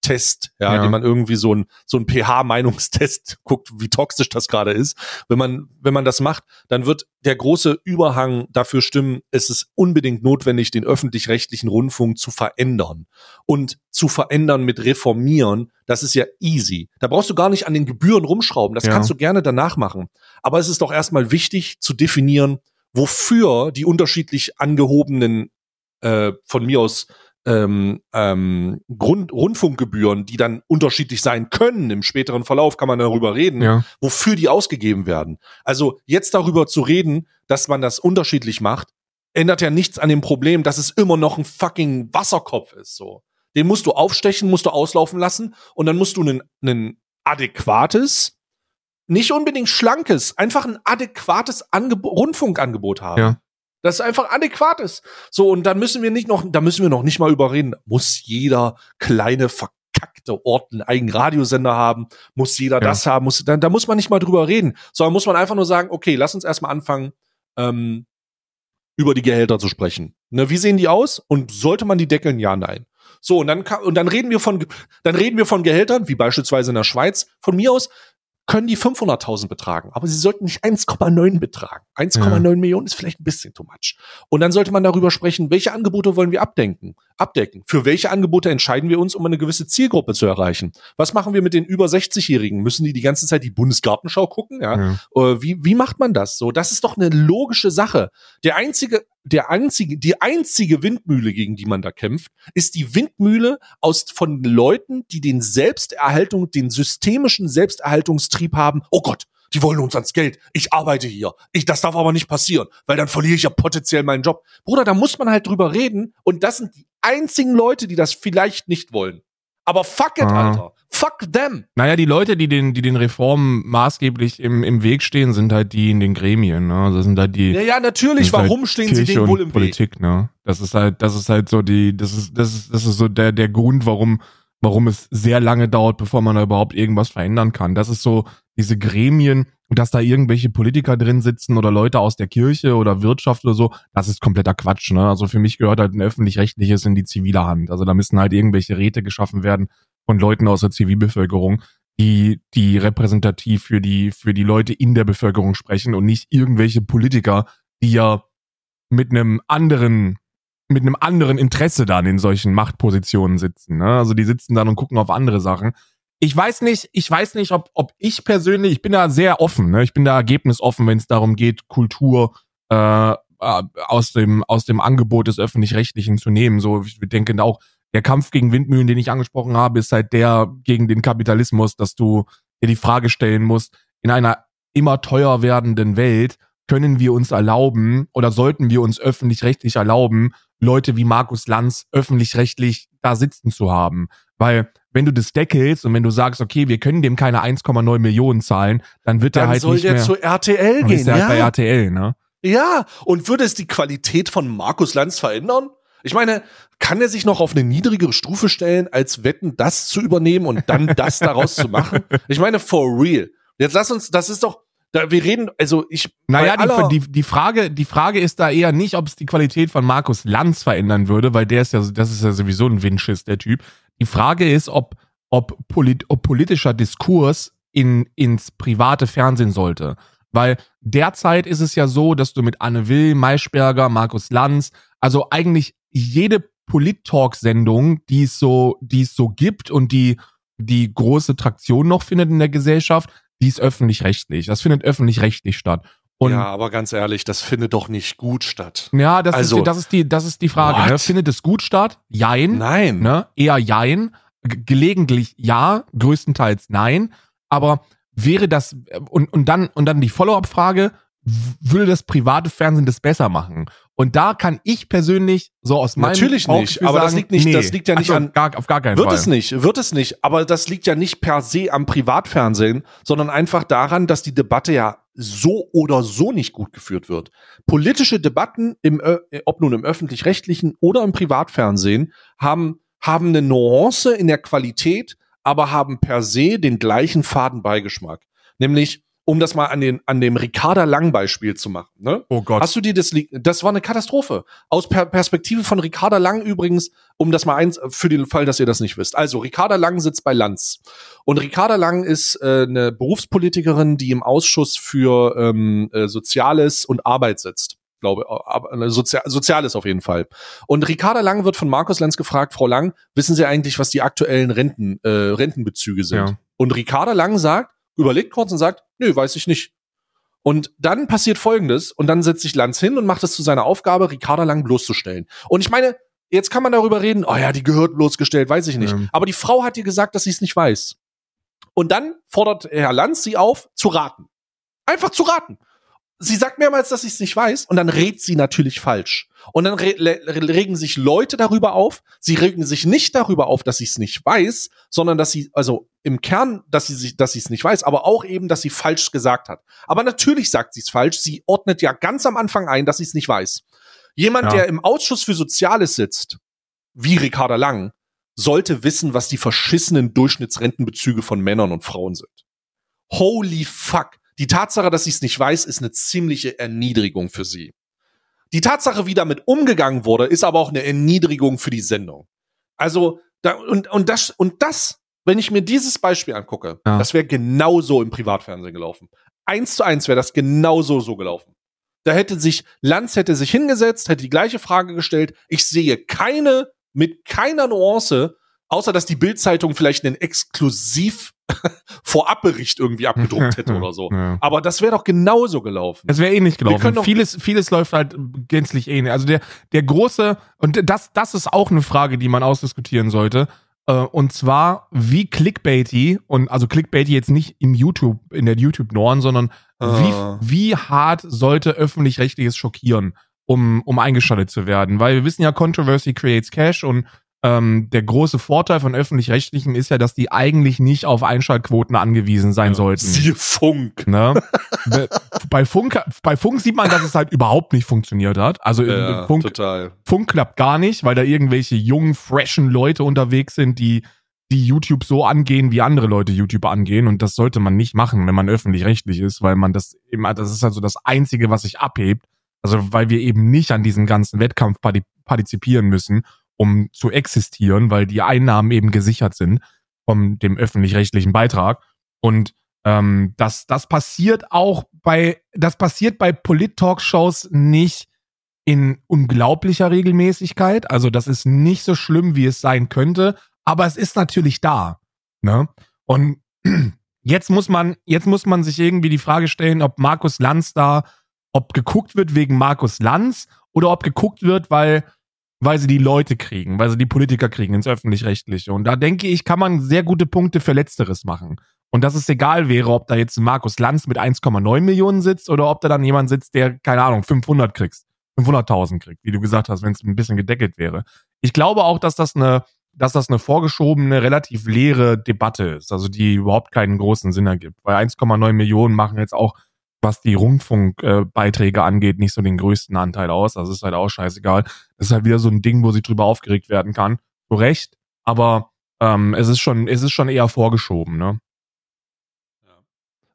Meinungstest, ja, Ja. den man irgendwie so ein, so ein pH-Meinungstest [LAUGHS] guckt, wie toxisch das gerade ist. Wenn man, wenn man das macht, dann wird der große Überhang dafür stimmen, es ist unbedingt notwendig, den öffentlich-rechtlichen Rundfunk zu verändern. Und zu verändern mit reformieren, das ist ja easy. Da brauchst du gar nicht an den Gebühren rumschrauben. Das Ja. kannst du gerne danach machen. Aber es ist doch erstmal wichtig zu definieren, wofür die unterschiedlich angehobenen, äh, von mir aus, ähm, ähm, Grund Rundfunkgebühren, die dann unterschiedlich sein können. Im späteren Verlauf kann man darüber reden ja, wofür die ausgegeben werden. Also jetzt darüber zu reden, dass man das unterschiedlich macht, ändert ja nichts an dem Problem, dass es immer noch ein fucking Wasserkopf ist. So, den musst du aufstechen, musst du auslaufen lassen und dann musst du ein, adäquates, nicht unbedingt schlankes, einfach ein adäquates Angebo Rundfunkangebot haben. Ja. Das ist einfach adäquat ist. So, und dann müssen wir nicht noch, da müssen wir noch nicht mal überreden. Muss jeder kleine verkackte Ort einen eigenen Radiosender haben? Muss jeder Ja. das haben? Muss, da, da muss man nicht mal drüber reden, sondern muss man einfach nur sagen, okay, lass uns erstmal anfangen, ähm, über die Gehälter zu sprechen. Ne, wie sehen die aus? Und sollte man die deckeln? Ja, nein. So, und dann, und dann reden wir von, dann reden wir von Gehältern, wie beispielsweise in der Schweiz. Von mir aus können die 500.000 betragen, aber sie sollten nicht 1,9 betragen. 1,9 Millionen ist vielleicht ein bisschen too much. Und dann sollte man darüber sprechen, welche Angebote wollen wir abdenken, abdecken? Für welche Angebote entscheiden wir uns, um eine gewisse Zielgruppe zu erreichen? Was machen wir mit den über 60-Jährigen? Müssen die die ganze Zeit die Bundesgartenschau gucken? Ja. ja. Äh, wie, wie macht man das? So, das ist doch eine logische Sache. Der einzige, der einzige, die einzige Windmühle, gegen die man da kämpft, ist die Windmühle aus von Leuten, die den Selbsterhaltung, den systemischen Selbsterhaltungstrieb haben. Oh Gott, die wollen uns ans Geld. Ich arbeite hier. Ich, das darf aber nicht passieren, weil dann verliere ich ja potenziell meinen Job. Bruder, da muss man halt drüber reden. Und das sind die einzigen Leute, die das vielleicht nicht wollen. Aber fuck it, Ah. Alter. Fuck them. Naja, die Leute, die den, die den Reformen maßgeblich im, im Weg stehen, sind halt die in den Gremien, ne? Also Das sind halt die Ja, ja, natürlich. Halt Warum stehen Kirche sie denen und wohl im Weg? Politik, ne? Das ist halt, das ist halt so die, das ist, das ist, das ist so der, der Grund, warum, warum es sehr lange dauert, bevor man da überhaupt irgendwas verändern kann. Das ist so diese Gremien, dass da irgendwelche Politiker drin sitzen oder Leute aus der Kirche oder Wirtschaft oder so, das ist kompletter Quatsch. Ne? Also für mich gehört halt ein öffentlich-rechtliches in die zivile Hand. Also da müssen halt irgendwelche Räte geschaffen werden von Leuten aus der Zivilbevölkerung, die, die repräsentativ für die, für die Leute in der Bevölkerung sprechen und nicht irgendwelche Politiker, die ja mit einem anderen mit einem anderen Interesse dann in solchen Machtpositionen sitzen. Ne? Also die sitzen dann und gucken auf andere Sachen ich weiß nicht, ich weiß nicht, ob, ob ich persönlich, ich bin da sehr offen, ne? ich bin da ergebnisoffen, wenn es darum geht, Kultur äh, äh, aus dem aus dem Angebot des öffentlich-rechtlichen zu nehmen. So, ich denke auch, der Kampf gegen Windmühlen, den ich angesprochen habe, ist halt der gegen den Kapitalismus, dass du dir die Frage stellen musst, in einer immer teuer werdenden Welt können wir uns erlauben oder sollten wir uns öffentlich-rechtlich erlauben, Leute wie Markus Lanz öffentlich-rechtlich da sitzen zu haben. Weil wenn du das deckelst und wenn du sagst, okay, wir können dem keine 1,9 Millionen zahlen, dann wird Dann er halt soll nicht der mehr. zu RTL dann gehen. ist er halt bei Ja. RTL, ne? ja, und würde es die Qualität von Markus Lanz verändern? Ich meine, kann er sich noch auf eine niedrigere Stufe stellen, als Wetten, das zu übernehmen und dann [LAUGHS] das daraus zu machen? Ich meine, for real. Jetzt lass uns, das ist doch, da, wir reden, also ich. Naja, die, die, die, Frage, die Frage ist da eher nicht, ob es die Qualität von Markus Lanz verändern würde, weil der ist ja, das ist ja sowieso ein Windschiss, der Typ. Die Frage ist, ob, ob, polit, ob politischer Diskurs in, ins private Fernsehen sollte. Weil derzeit ist es ja so, dass du mit Anne Will, Maischberger, Markus Lanz, also eigentlich jede Polit-Talk-Sendung, die es so, die es so gibt und die, die große Traktion noch findet in der Gesellschaft, die ist öffentlich-rechtlich. Das findet öffentlich-rechtlich statt. Und ja, aber ganz ehrlich, das findet doch nicht gut statt. ja, das, Also- ist, die- das, ist die, das ist die Frage. Ne? Findet es gut statt? Jein. Nein. Ne? Eher jein. Gelegentlich ja, größtenteils nein. Aber wäre das, und, und dann, und dann die Follow-up-Frage, würde das private Fernsehen das besser machen? Und da kann ich persönlich so aus meinem Natürlich nicht, aber das sagen, liegt nicht- nee. das liegt ja nicht so, an- Gar, auf gar keinen Wird Fall. es nicht, wird es nicht. Aber das liegt ja nicht per se am Privatfernsehen, sondern einfach daran, dass die Debatte ja so oder so nicht gut geführt wird. Politische Debatten, im, ob nun im öffentlich-rechtlichen oder im Privatfernsehen, haben, haben eine Nuance in der Qualität, aber haben per se den gleichen Fadenbeigeschmack. Nämlich, um das mal an, den, an dem Ricarda Lang-Beispiel zu machen. Ne? Oh Gott. Hast du dir das, das war eine Katastrophe. Aus per Perspektive von Ricarda Lang übrigens, um das mal eins, für den Fall, dass ihr das nicht wisst. Also, Ricarda Lang sitzt bei Lanz. Und Ricarda Lang ist äh, eine Berufspolitikerin, die im Ausschuss für ähm, äh, Soziales und Arbeit sitzt. Glaube, äh, Sozial Soziales auf jeden Fall. Und Ricarda Lang wird von Markus Lanz gefragt, Frau Lang, wissen Sie eigentlich, was die aktuellen Renten, äh, Rentenbezüge sind? Ja. Und Ricarda Lang sagt, überlegt kurz und sagt, nö, weiß ich nicht. Und dann passiert Folgendes und dann setzt sich Lanz hin und macht es zu seiner Aufgabe, Ricarda Lang bloßzustellen. Und ich meine, jetzt kann man darüber reden, oh ja, die gehört bloßgestellt, weiß ich nicht. Ähm. Aber die Frau hat ihr gesagt, dass sie es nicht weiß. Und dann fordert Herr Lanz sie auf, zu raten. Einfach zu raten. Sie sagt mehrmals, dass sie es nicht weiß und dann rät sie natürlich falsch. Und dann re regen sich Leute darüber auf. Sie regen sich nicht darüber auf, dass sie es nicht weiß, sondern dass sie, also im Kern, dass sie sich, dass sie es nicht weiß, aber auch eben, dass sie falsch gesagt hat. Aber natürlich sagt sie es falsch. Sie ordnet ja ganz am Anfang ein, dass sie es nicht weiß. Jemand, Ja. der im Ausschuss für Soziales sitzt, wie Ricarda Lang, sollte wissen, was die verschissenen Durchschnittsrentenbezüge von Männern und Frauen sind. Holy fuck. Die Tatsache, dass sie es nicht weiß, ist eine ziemliche Erniedrigung für sie. Die Tatsache, wie damit umgegangen wurde, ist aber auch eine Erniedrigung für die Sendung. Also, da, und, und das, und das, wenn ich mir dieses Beispiel angucke, Ja. das wäre genauso im Privatfernsehen gelaufen. Eins zu eins wäre das genauso so gelaufen. Da hätte sich, Lanz hätte sich hingesetzt, hätte die gleiche Frage gestellt. Ich sehe keine, mit keiner Nuance, außer dass die Bildzeitung vielleicht einen exklusiv [LAUGHS] Vorabbericht irgendwie abgedruckt [LAUGHS] hätte oder so. Ja. Aber das wäre doch genauso gelaufen. Es wäre ähnlich können gelaufen. Vieles, vieles läuft halt gänzlich ähnlich. Also der, der große, und das, das ist auch eine Frage, die man ausdiskutieren sollte. Äh, und zwar, wie clickbaity, und also clickbaity jetzt nicht im YouTube, in der YouTube-Norm, sondern Ah. wie, wie hart sollte öffentlich-rechtliches schockieren, um, um eingeschaltet zu werden? Weil wir wissen ja, Controversy creates Cash und ähm, der große Vorteil von öffentlich-rechtlichen ist ja, dass die eigentlich nicht auf Einschaltquoten angewiesen sein sollten. Siehe Funk. Ne? Be- bei, Funk, bei Funk sieht man, dass es halt überhaupt nicht funktioniert hat. Also Ja, Funk, total. Funk klappt gar nicht, weil da irgendwelche jungen, freshen Leute unterwegs sind, die, die YouTube so angehen, wie andere Leute YouTube angehen. Und das sollte man nicht machen, wenn man öffentlich-rechtlich ist, weil man das immer, das ist also das Einzige, was sich abhebt. Also weil wir eben nicht an diesem ganzen Wettkampf partizipieren müssen, um zu existieren, weil die Einnahmen eben gesichert sind von dem öffentlich-rechtlichen Beitrag. Und ähm, das, das passiert auch bei, das passiert bei Polit-Talkshows nicht in unglaublicher Regelmäßigkeit. Also das ist nicht so schlimm, wie es sein könnte, aber es ist natürlich da. Ne? Und [CLEARS THROAT] jetzt muss man, jetzt muss man sich irgendwie die Frage stellen, ob Markus Lanz da, ob geguckt wird wegen Markus Lanz oder ob geguckt wird, weil, weil sie die Leute kriegen, weil sie die Politiker kriegen ins Öffentlich-Rechtliche. Und da denke ich, kann man sehr gute Punkte für Letzteres machen. Und dass es egal wäre, ob da jetzt Markus Lanz mit 1,9 Millionen sitzt oder ob da dann jemand sitzt, der, keine Ahnung, 500 kriegst. 500.000 kriegt, wie du gesagt hast, wenn es ein bisschen gedeckelt wäre. Ich glaube auch, dass das eine dass das eine vorgeschobene, relativ leere Debatte ist, also die überhaupt keinen großen Sinn ergibt. Weil 1,9 Millionen machen jetzt auch, was die Rundfunkbeiträge angeht, nicht so den größten Anteil aus. Das ist halt auch scheißegal. Das ist halt wieder so ein Ding, wo sich drüber aufgeregt werden kann. Zu Recht, aber ähm, es ist schon, es ist schon eher vorgeschoben, ne?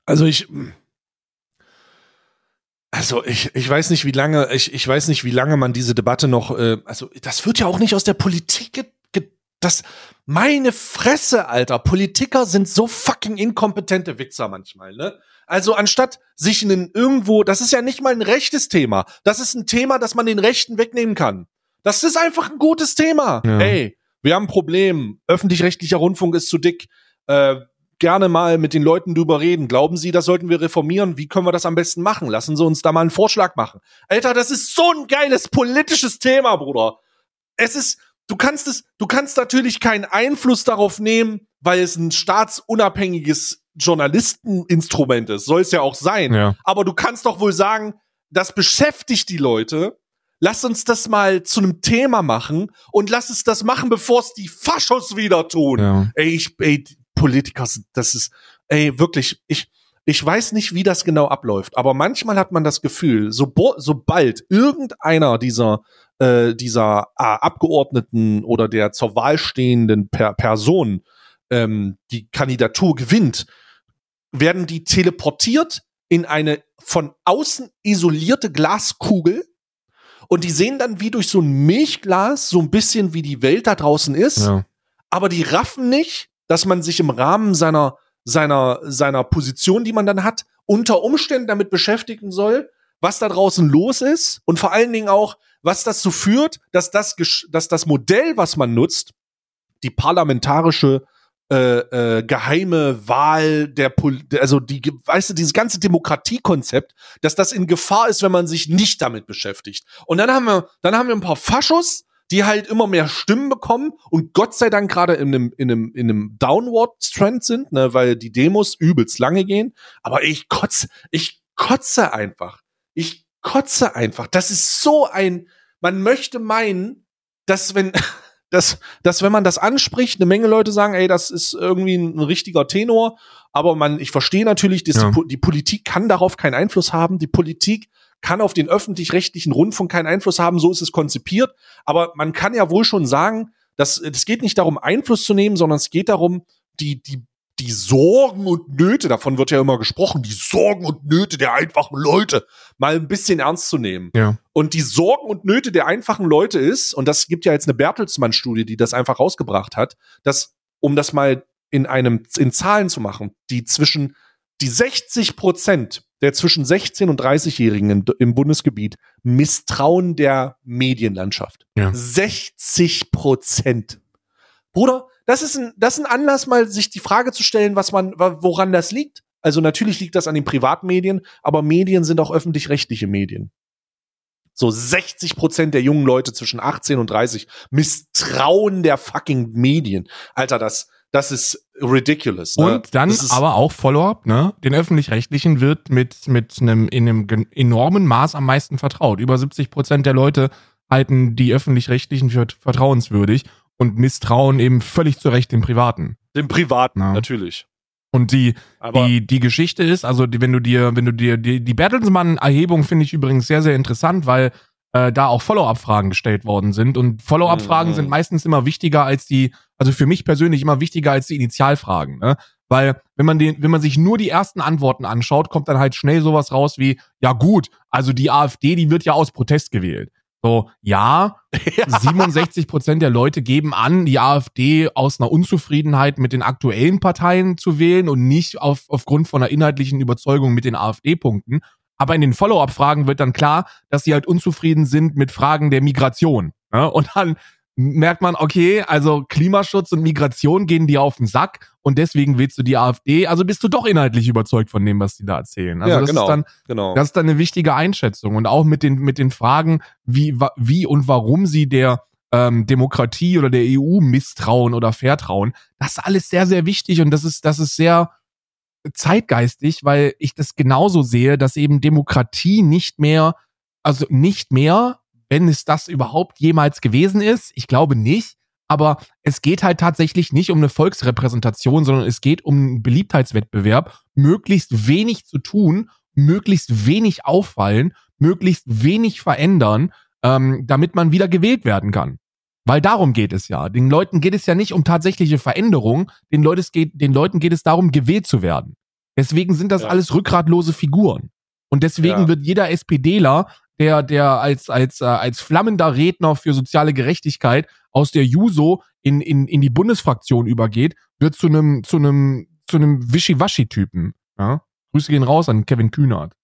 Also ich, also ich, ich weiß nicht, wie lange, ich, ich weiß nicht, wie lange man diese Debatte noch, äh, also das wird ja auch nicht aus der Politik das, meine Fresse, Alter. Politiker sind so fucking inkompetente Wichser manchmal, ne? Also anstatt sich in irgendwo, das ist ja nicht mal ein rechtes Thema. Das ist ein Thema, das man den Rechten wegnehmen kann. Das ist einfach ein gutes Thema. Ja. Hey, wir haben ein Problem. Öffentlich-rechtlicher Rundfunk ist zu dick. Äh, gerne mal mit den Leuten drüber reden. Glauben Sie, das sollten wir reformieren? Wie können wir das am besten machen? Lassen Sie uns da mal einen Vorschlag machen. Alter, das ist so ein geiles politisches Thema, Bruder. Es ist, du kannst es, du kannst natürlich keinen Einfluss darauf nehmen, weil es ein staatsunabhängiges Journalisteninstrument ist. Soll es ja auch sein. Ja. Aber du kannst doch wohl sagen, das beschäftigt die Leute. Lass uns das mal zu einem Thema machen und lass es das machen, bevor es die Faschos wieder tun. Ja. Ey, ich, ey, Politiker, das ist, ey, wirklich, ich, ich weiß nicht, wie das genau abläuft, aber manchmal hat man das Gefühl, so, sobald irgendeiner dieser äh, dieser äh, Abgeordneten oder der zur Wahl stehenden per Person ähm, die Kandidatur gewinnt, werden die teleportiert in eine von außen isolierte Glaskugel. Und die sehen dann wie durch so ein Milchglas so ein bisschen, wie die Welt da draußen ist, ja. aber die raffen nicht, dass man sich im Rahmen seiner seiner seiner Position, die man dann hat, unter Umständen damit beschäftigen soll, was da draußen los ist. Und vor allen Dingen auch, was dazu führt, dass das, dass das Modell, was man nutzt, die parlamentarische äh, äh, geheime Wahl der, Pol also die, weißt du, dieses ganze Demokratiekonzept, dass das in Gefahr ist, wenn man sich nicht damit beschäftigt. Und dann haben wir, dann haben wir ein paar Faschos, die halt immer mehr Stimmen bekommen und Gott sei Dank gerade in einem, in einem, in einem Downward-Trend sind, ne, weil die Demos übelst lange gehen. Aber ich kotze, ich kotze einfach. Ich kotze einfach. Das ist so ein, man möchte meinen, dass wenn, [LAUGHS] dass, dass wenn man das anspricht, eine Menge Leute sagen, ey, das ist irgendwie ein, ein richtiger Tenor, aber man, ich verstehe natürlich, dass ja. die, die Politik kann darauf keinen Einfluss haben. Die Politik kann auf den öffentlich-rechtlichen Rundfunk keinen Einfluss haben, so ist es konzipiert. Aber man kann ja wohl schon sagen, dass es geht nicht darum, Einfluss zu nehmen, sondern es geht darum, die, die die Sorgen und Nöte, davon wird ja immer gesprochen, die Sorgen und Nöte der einfachen Leute mal ein bisschen ernst zu nehmen. Ja. Und die Sorgen und Nöte der einfachen Leute ist, und das gibt ja jetzt eine Bertelsmann-Studie, die das einfach rausgebracht hat, dass, um das mal in einem, in Zahlen zu machen, die zwischen, die 60 Prozent der zwischen 16 und 30-Jährigen im Bundesgebiet misstrauen der Medienlandschaft. Ja. 60 Prozent. Bruder, das ist ein, das ist ein Anlass, mal sich die Frage zu stellen, was man, woran das liegt. Also natürlich liegt das an den Privatmedien, aber Medien sind auch öffentlich-rechtliche Medien. So 60 Prozent der jungen Leute zwischen 18 und 30 misstrauen der fucking Medien. Alter, das, das ist ridiculous. Ne? Und dann aber auch Follow-up, ne? Den öffentlich-rechtlichen wird mit, mit einem, in einem enormen Maß am meisten vertraut. Über 70 Prozent der Leute halten die öffentlich-rechtlichen für vertrauenswürdig und misstrauen eben völlig zu Recht dem Privaten. Dem Privaten, ja. natürlich. Und die, die, die Geschichte ist, also die, wenn du dir, wenn du dir, die, die Bertelsmann-Erhebung finde ich übrigens sehr, sehr interessant, weil äh, da auch Follow-up-Fragen gestellt worden sind. Und Follow-up-Fragen Mhm. sind meistens immer wichtiger als die, also für mich persönlich immer wichtiger als die Initialfragen. Ne? Weil wenn man den, wenn man sich nur die ersten Antworten anschaut, kommt dann halt schnell sowas raus wie, ja gut, also die AfD, die wird ja aus Protest gewählt. So, ja, [LAUGHS] 67 Prozent der Leute geben an, die AfD aus einer Unzufriedenheit mit den aktuellen Parteien zu wählen und nicht auf, aufgrund von einer inhaltlichen Überzeugung mit den AfD-Punkten. Aber in den Follow-up-Fragen wird dann klar, dass sie halt unzufrieden sind mit Fragen der Migration. Ne? Und dann merkt man, okay, also Klimaschutz und Migration gehen dir auf den Sack und deswegen wählst du die AfD. Also bist du doch inhaltlich überzeugt von dem, was die da erzählen. Also ja, das genau. ist dann genau. das ist dann eine wichtige Einschätzung und auch mit den mit den Fragen, wie wie und warum sie der ähm, Demokratie oder der EU misstrauen oder vertrauen. Das ist alles sehr sehr wichtig und das ist das ist sehr zeitgeistig, weil ich das genauso sehe, dass eben Demokratie nicht mehr also nicht mehr, wenn es das überhaupt jemals gewesen ist. Ich glaube nicht. Aber es geht halt tatsächlich nicht um eine Volksrepräsentation, sondern es geht um einen Beliebtheitswettbewerb, möglichst wenig zu tun, möglichst wenig auffallen, möglichst wenig verändern, ähm, damit man wieder gewählt werden kann. Weil darum geht es ja. Den Leuten geht es ja nicht um tatsächliche Veränderung, den, Leuten geht, den Leuten geht es darum, gewählt zu werden. Deswegen sind das Ja. alles rückgratlose Figuren. Und deswegen Ja. wird jeder SPDler, der, der als, als, äh, als flammender Redner für soziale Gerechtigkeit aus der Juso in, in, in die Bundesfraktion übergeht, wird zu einem, zu einem, zu einem Wischiwaschi-Typen. Ja? Grüße gehen raus an Kevin Kühnert.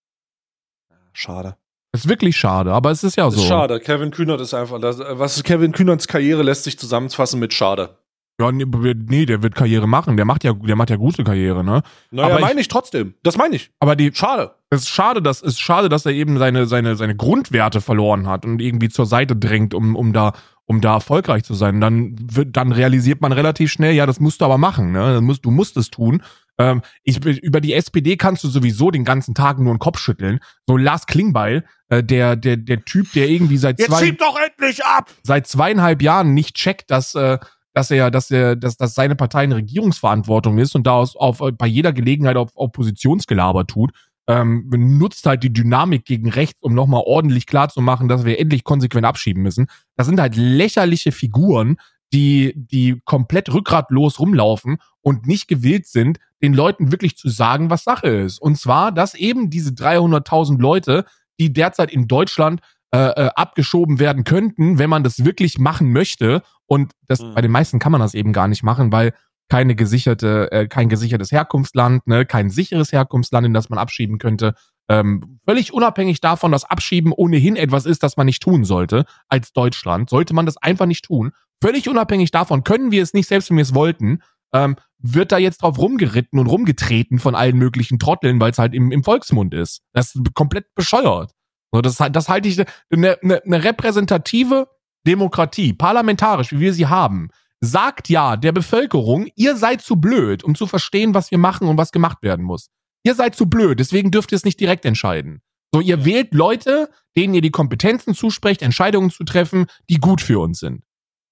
Schade. Ist wirklich schade, aber es ist ja so. ist schade. Kevin Kühnert ist einfach, das, was Kevin Kühnerts Karriere lässt sich zusammenfassen mit schade. Ja, nee, nee, der wird Karriere machen. Der macht ja, der macht ja gute Karriere, ne? Naja, Aber meine ich trotzdem. Das meine ich. Aber die, Schade. es ist schade, dass, ist schade, dass er eben seine, seine, seine Grundwerte verloren hat und irgendwie zur Seite drängt, um, um da, um da erfolgreich zu sein. Dann wird, dann realisiert man relativ schnell, ja, das musst du aber machen, ne? Du musst, du musst es tun. Ähm, ich, über die SPD kannst du sowieso den ganzen Tag nur den Kopf schütteln. So Lars Klingbeil, äh, der, der, der Typ, der irgendwie seit Jetzt zwei, doch endlich ab! seit zweieinhalb Jahren nicht checkt, dass, äh, dass er, dass er, dass, dass seine Partei in Regierungsverantwortung ist und da auf, bei jeder Gelegenheit auf Oppositionsgelaber tut, ähm, nutzt halt die Dynamik gegen rechts, um nochmal ordentlich klarzumachen, dass wir endlich konsequent abschieben müssen. Das sind halt lächerliche Figuren, die, die komplett rückgratlos rumlaufen und nicht gewillt sind, den Leuten wirklich zu sagen, was Sache ist. Und zwar, dass eben diese 300.000 Leute, die derzeit in Deutschland äh, äh, abgeschoben werden könnten, wenn man das wirklich machen möchte. Und das, Mhm. bei den meisten kann man das eben gar nicht machen, weil keine gesicherte, äh, kein gesichertes Herkunftsland, ne, kein sicheres Herkunftsland, in das man abschieben könnte. Ähm, völlig unabhängig davon, dass Abschieben ohnehin etwas ist, das man nicht tun sollte, als Deutschland, sollte man das einfach nicht tun. Völlig unabhängig davon können wir es nicht, selbst wenn wir es wollten, ähm, wird da jetzt drauf rumgeritten und rumgetreten von allen möglichen Trotteln, weil es halt im, im Volksmund ist. Das ist komplett bescheuert. So, das, das halte ich eine, eine, eine repräsentative Demokratie, parlamentarisch, wie wir sie haben, sagt ja der Bevölkerung, ihr seid zu blöd, um zu verstehen, was wir machen und was gemacht werden muss. Ihr seid zu blöd, deswegen dürft ihr es nicht direkt entscheiden. So, ihr wählt Leute, denen ihr die Kompetenzen zusprecht, Entscheidungen zu treffen, die gut für uns sind.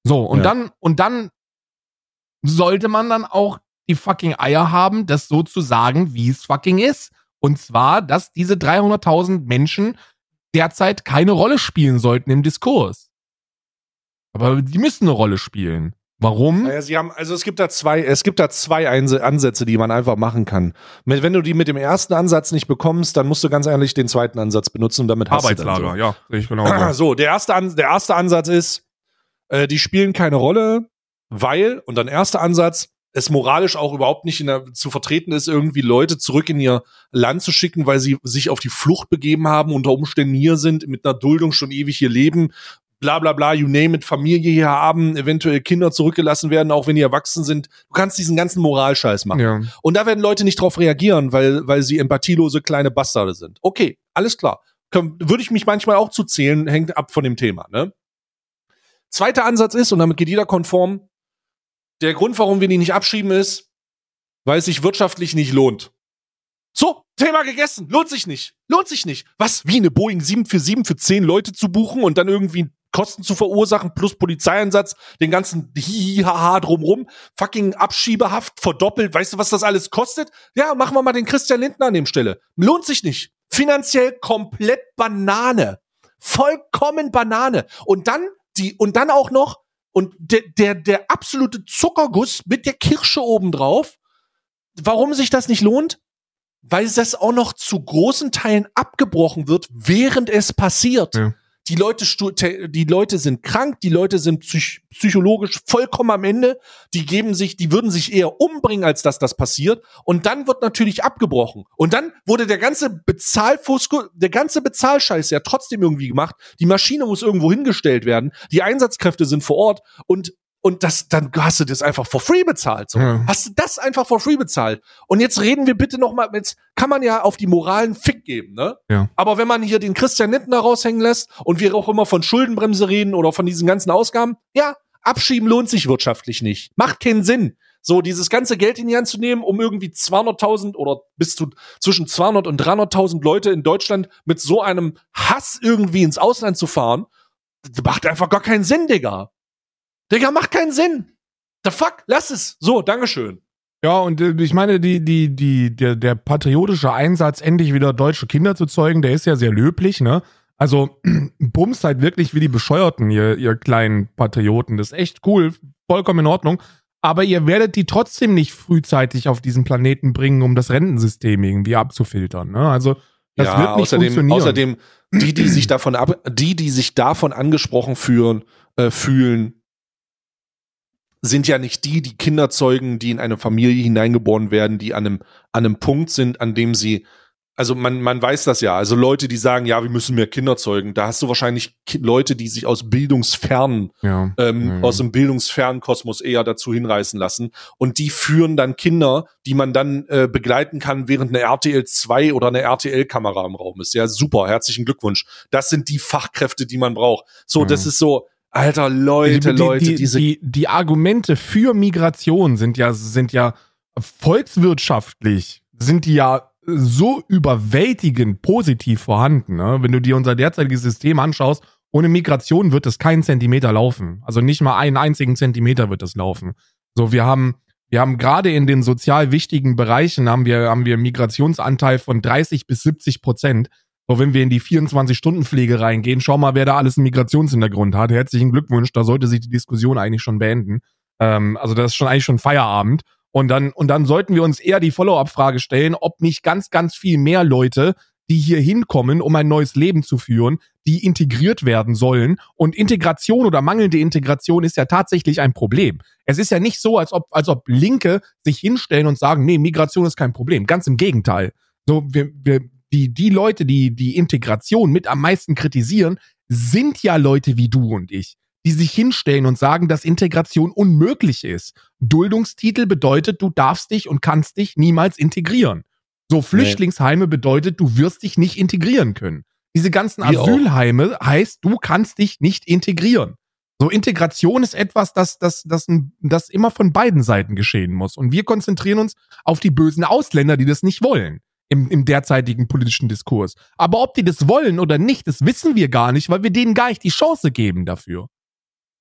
So, und Ja. dann, und dann sollte man dann auch die fucking Eier haben, das so zu sagen, wie es fucking ist. Und zwar, dass diese 300.000 Menschen derzeit keine Rolle spielen sollten im Diskurs. Aber die müssen eine Rolle spielen. Warum? Naja, sie haben, also es gibt da zwei, es gibt da zwei Ansätze, die man einfach machen kann. Wenn du die mit dem ersten Ansatz nicht bekommst, dann musst du ganz ehrlich den zweiten Ansatz benutzen und damit hast du dann so. ja, ich genau. [CLEARS THROAT] So, der erste, An der erste Ansatz ist, äh, die spielen keine Rolle, weil, und dann erster Ansatz, es moralisch auch überhaupt nicht der, zu vertreten ist, irgendwie Leute zurück in ihr Land zu schicken, weil sie sich auf die Flucht begeben haben, unter Umständen hier sind, mit einer Duldung schon ewig hier leben, bla bla bla, you name it, Familie hier haben, eventuell Kinder zurückgelassen werden, auch wenn die erwachsen sind. Du kannst diesen ganzen Moralscheiß machen. ja. Und da werden Leute nicht drauf reagieren, weil, weil sie empathielose kleine Bastarde sind. Okay, alles klar. Würde ich mich manchmal auch zu zählen, hängt ab von dem Thema. Ne? Zweiter Ansatz ist, und damit geht jeder konform, der Grund, warum wir die nicht abschieben, ist, weil es sich wirtschaftlich nicht lohnt. So, Thema gegessen. Lohnt sich nicht. Lohnt sich nicht. Was? Wie eine Boeing 747 für 10 Leute zu buchen und dann irgendwie Kosten zu verursachen plus Polizeieinsatz, den ganzen Hihihaha drumrum, fucking Abschiebehaft verdoppelt. Weißt du, was das alles kostet? Ja, machen wir mal den Christian Lindner an dem Stelle. Lohnt sich nicht. Finanziell komplett Banane. Vollkommen Banane. Und dann die, und dann auch noch, und der, der, der absolute Zuckerguss mit der Kirsche obendrauf. Warum sich das nicht lohnt? Weil das auch noch zu großen Teilen abgebrochen wird, während es passiert. Ja. Die Leute, die Leute sind krank, die Leute sind psych psychologisch vollkommen am Ende. Die geben sich, die würden sich eher umbringen, als dass das passiert. Und dann wird natürlich abgebrochen. Und dann wurde der ganze Bezahlfusko, der ganze Bezahlscheiß ja trotzdem irgendwie gemacht. Die Maschine muss irgendwo hingestellt werden. Die Einsatzkräfte sind vor Ort und und das, dann hast du das einfach for free bezahlt. So. Ja. Hast du das einfach for free bezahlt? Und jetzt reden wir bitte noch mal, jetzt kann man ja auf die moralen Fick geben, ne? Ja. Aber wenn man hier den Christian Nittner raushängen lässt und wir auch immer von Schuldenbremse reden oder von diesen ganzen Ausgaben, ja, abschieben lohnt sich wirtschaftlich nicht. Macht keinen Sinn. So, dieses ganze Geld in die Hand zu nehmen, um irgendwie 200.000 oder bis zu zwischen 200 und 300.000 Leute in Deutschland mit so einem Hass irgendwie ins Ausland zu fahren, macht einfach gar keinen Sinn, Digga. Digga, macht keinen Sinn. The fuck? Lass es. So, Dankeschön. Ja, und äh, ich meine, die, die, die, der, der patriotische Einsatz, endlich wieder deutsche Kinder zu zeugen, der ist ja sehr löblich, ne? Also, [CLEARS THROAT] bumst halt wirklich wie die Bescheuerten, ihr, ihr kleinen Patrioten. Das ist echt cool, vollkommen in Ordnung. Aber ihr werdet die trotzdem nicht frühzeitig auf diesen Planeten bringen, um das Rentensystem irgendwie abzufiltern. Ne? Also, das ja, wird nicht außerdem, funktionieren. außerdem, die, die sich davon ab, die, die sich davon angesprochen fühlen, äh, fühlen, sind ja nicht die, die Kinder zeugen, die in eine Familie hineingeboren werden, die an einem, an einem Punkt sind, an dem sie, also man, man weiß das ja, also Leute, die sagen, ja, wir müssen mehr Kinder zeugen, da hast du wahrscheinlich Ki Leute, die sich aus bildungsfernen ja. ähm, Mhm. aus dem bildungsfernen Kosmos eher dazu hinreißen lassen. Und die führen dann Kinder, die man dann äh, begleiten kann, während eine RTL 2 oder eine RTL-Kamera im Raum ist. Ja, super, herzlichen Glückwunsch. Das sind die Fachkräfte, die man braucht. So, Ja. das ist so, alter Leute, die, Leute, die, diese. die, die Argumente für Migration sind ja, sind ja volkswirtschaftlich, sind die ja so überwältigend positiv vorhanden. Ne? Wenn du dir unser derzeitiges System anschaust, ohne Migration wird es keinen Zentimeter laufen. Also nicht mal einen einzigen Zentimeter wird es laufen. So, wir haben, wir haben gerade in den sozial wichtigen Bereichen haben wir, haben wir Migrationsanteil von 30 bis 70 Prozent. So, wenn wir in die 24-Stunden-Pflege reingehen, schau mal, wer da alles einen Migrationshintergrund hat. Herzlichen Glückwunsch, da sollte sich die Diskussion eigentlich schon beenden. Ähm, also das ist schon eigentlich schon Feierabend. Und dann, und dann sollten wir uns eher die Follow-up-Frage stellen, ob nicht ganz, ganz viel mehr Leute, die hier hinkommen, um ein neues Leben zu führen, die integriert werden sollen. Und Integration oder mangelnde Integration ist ja tatsächlich ein Problem. Es ist ja nicht so, als ob, als ob Linke sich hinstellen und sagen, nee, Migration ist kein Problem. Ganz im Gegenteil. So, wir, wir, die, die Leute, die die Integration mit am meisten kritisieren, sind ja Leute wie du und ich, die sich hinstellen und sagen, dass Integration unmöglich ist. Duldungstitel bedeutet, du darfst dich und kannst dich niemals integrieren. So, Flüchtlingsheime bedeutet, du wirst dich nicht integrieren können. Diese ganzen auch. Asylheime heißt, du kannst dich nicht integrieren. So, Integration ist etwas, das, das, das, das immer von beiden Seiten geschehen muss. Und wir konzentrieren uns auf die bösen Ausländer, die das nicht wollen im, im derzeitigen politischen Diskurs. Aber ob die das wollen oder nicht, das wissen wir gar nicht, weil wir denen gar nicht die Chance geben dafür.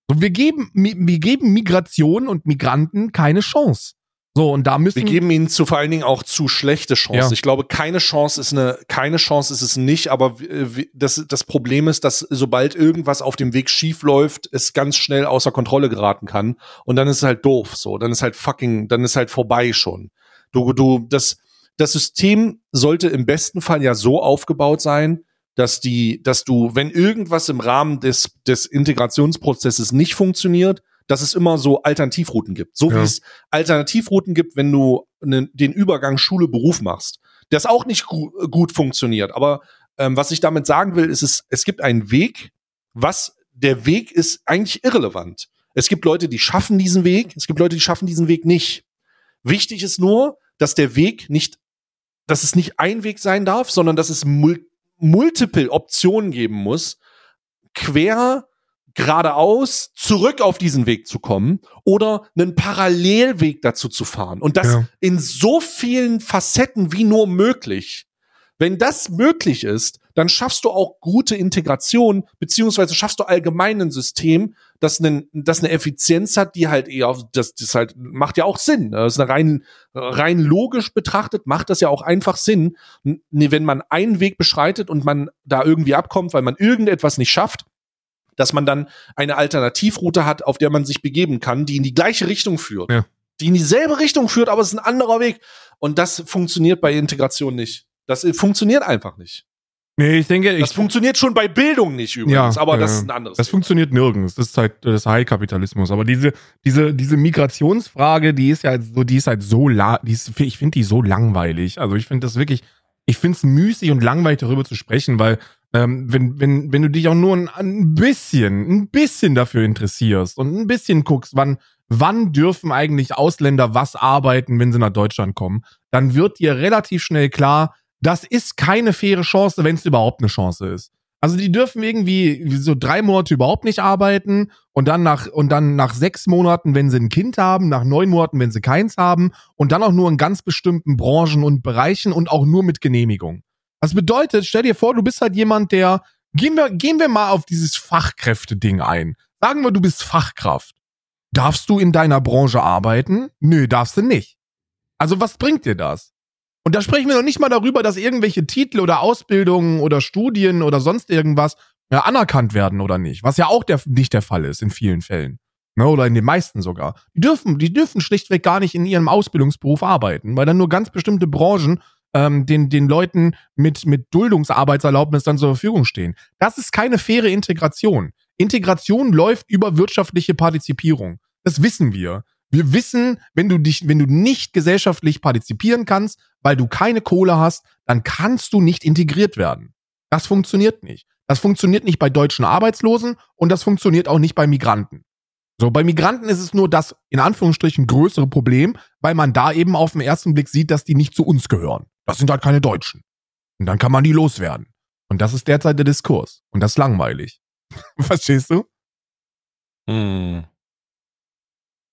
So, wir geben, wir geben Migration und Migranten keine Chance. So, und da müssen Wir geben ihnen zu vor allen Dingen auch zu schlechte Chancen. Ja. Ich glaube, keine Chance ist eine, keine Chance ist es nicht, aber äh, das, das Problem ist, dass sobald irgendwas auf dem Weg schief läuft, es ganz schnell außer Kontrolle geraten kann. Und dann ist es halt doof, so. Dann ist halt fucking, dann ist halt vorbei schon. Du, du, das, das System sollte im besten Fall ja so aufgebaut sein, dass die, dass du, wenn irgendwas im Rahmen des, des Integrationsprozesses nicht funktioniert, dass es immer so Alternativrouten gibt. So wie Ja. es Alternativrouten gibt, wenn du ne, den Übergang Schule-Beruf machst. Das auch nicht gu gut funktioniert. Aber ähm, was ich damit sagen will, ist es, es gibt einen Weg, was der Weg ist eigentlich irrelevant. Es gibt Leute, die schaffen diesen Weg, es gibt Leute, die schaffen diesen Weg nicht. Wichtig ist nur, dass der Weg nicht, dass es nicht ein Weg sein darf, sondern dass es mul multiple Optionen geben muss, quer geradeaus zurück auf diesen Weg zu kommen oder einen Parallelweg dazu zu fahren. Und das Ja. in so vielen Facetten wie nur möglich. Wenn das möglich ist, dann schaffst du auch gute Integration, beziehungsweise schaffst du allgemein ein System, das, einen, das eine Effizienz hat, die halt eher, das, das halt macht ja auch Sinn. Das ist eine rein, rein logisch betrachtet, macht das ja auch einfach Sinn. Nee, wenn man einen Weg beschreitet und man da irgendwie abkommt, weil man irgendetwas nicht schafft, dass man dann eine Alternativroute hat, auf der man sich begeben kann, die in die gleiche Richtung führt. Ja. Die in dieselbe Richtung führt, aber es ist ein anderer Weg. Und das funktioniert bei Integration nicht. Das äh, funktioniert einfach nicht. Nee, ich denke, ich, Das funktioniert schon bei Bildung nicht übrigens, Ja, aber das ja. ist ein anderes. Das Thema. funktioniert nirgends. Das ist halt das High-Kapitalismus. Aber diese, diese, diese Migrationsfrage, die ist ja halt so, die ist halt so, la die ist, ich finde die so langweilig. Also ich finde das wirklich, ich finde es müßig und langweilig darüber zu sprechen, weil ähm, wenn, wenn, wenn du dich auch nur ein, ein bisschen, ein bisschen dafür interessierst und ein bisschen guckst, wann, wann dürfen eigentlich Ausländer was arbeiten, wenn sie nach Deutschland kommen, dann wird dir relativ schnell klar, das ist keine faire Chance, wenn es überhaupt eine Chance ist. Also die dürfen irgendwie so drei Monate überhaupt nicht arbeiten und dann nach und dann nach sechs Monaten, wenn sie ein Kind haben, nach neun Monaten, wenn sie keins haben und dann auch nur in ganz bestimmten Branchen und Bereichen und auch nur mit Genehmigung. Das bedeutet, stell dir vor, du bist halt jemand, der gehen wir gehen wir mal auf dieses Fachkräfte-Ding ein. Sagen wir, du bist Fachkraft. Darfst du in deiner Branche arbeiten? Nö, darfst du nicht. Also was bringt dir das? Und da sprechen wir noch nicht mal darüber, dass irgendwelche Titel oder Ausbildungen oder Studien oder sonst irgendwas ja, anerkannt werden oder nicht. Was ja auch der, nicht der Fall ist in vielen Fällen. Ne, oder in den meisten sogar. Die dürfen, die dürfen schlichtweg gar nicht in ihrem Ausbildungsberuf arbeiten, weil dann nur ganz bestimmte Branchen ähm, den, den Leuten mit, mit Duldungsarbeitserlaubnis dann zur Verfügung stehen. Das ist keine faire Integration. Integration läuft über wirtschaftliche Partizipierung. Das wissen wir. Wir wissen, wenn du dich, wenn du nicht gesellschaftlich partizipieren kannst, weil du keine Kohle hast, dann kannst du nicht integriert werden. Das funktioniert nicht. Das funktioniert nicht bei deutschen Arbeitslosen und das funktioniert auch nicht bei Migranten. So, bei Migranten ist es nur das, in Anführungsstrichen, größere Problem, weil man da eben auf den ersten Blick sieht, dass die nicht zu uns gehören. Das sind halt keine Deutschen. Und dann kann man die loswerden. Und das ist derzeit der Diskurs. Und das ist langweilig. [LAUGHS] Verstehst du? Hm.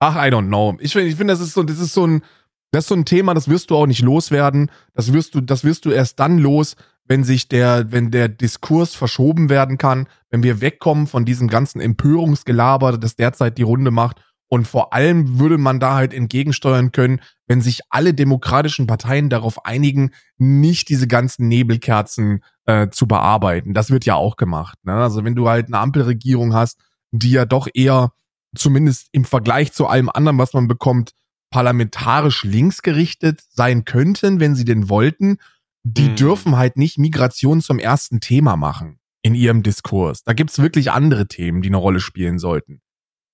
Ach, I don't know. Ich finde, ich finde, das ist so, das ist so ein, das ist so ein Thema, das wirst du auch nicht loswerden. Das wirst du, das wirst du erst dann los, wenn sich der, wenn der Diskurs verschoben werden kann, wenn wir wegkommen von diesem ganzen Empörungsgelaber, das derzeit die Runde macht. Und vor allem würde man da halt entgegensteuern können, wenn sich alle demokratischen Parteien darauf einigen, nicht diese ganzen Nebelkerzen äh, zu bearbeiten. Das wird ja auch gemacht. Ne? Also wenn du halt eine Ampelregierung hast, die ja doch eher zumindest im Vergleich zu allem anderen, was man bekommt, parlamentarisch linksgerichtet sein könnten, wenn sie denn wollten, die Hm. dürfen halt nicht Migration zum ersten Thema machen in ihrem Diskurs. Da gibt's wirklich andere Themen, die eine Rolle spielen sollten.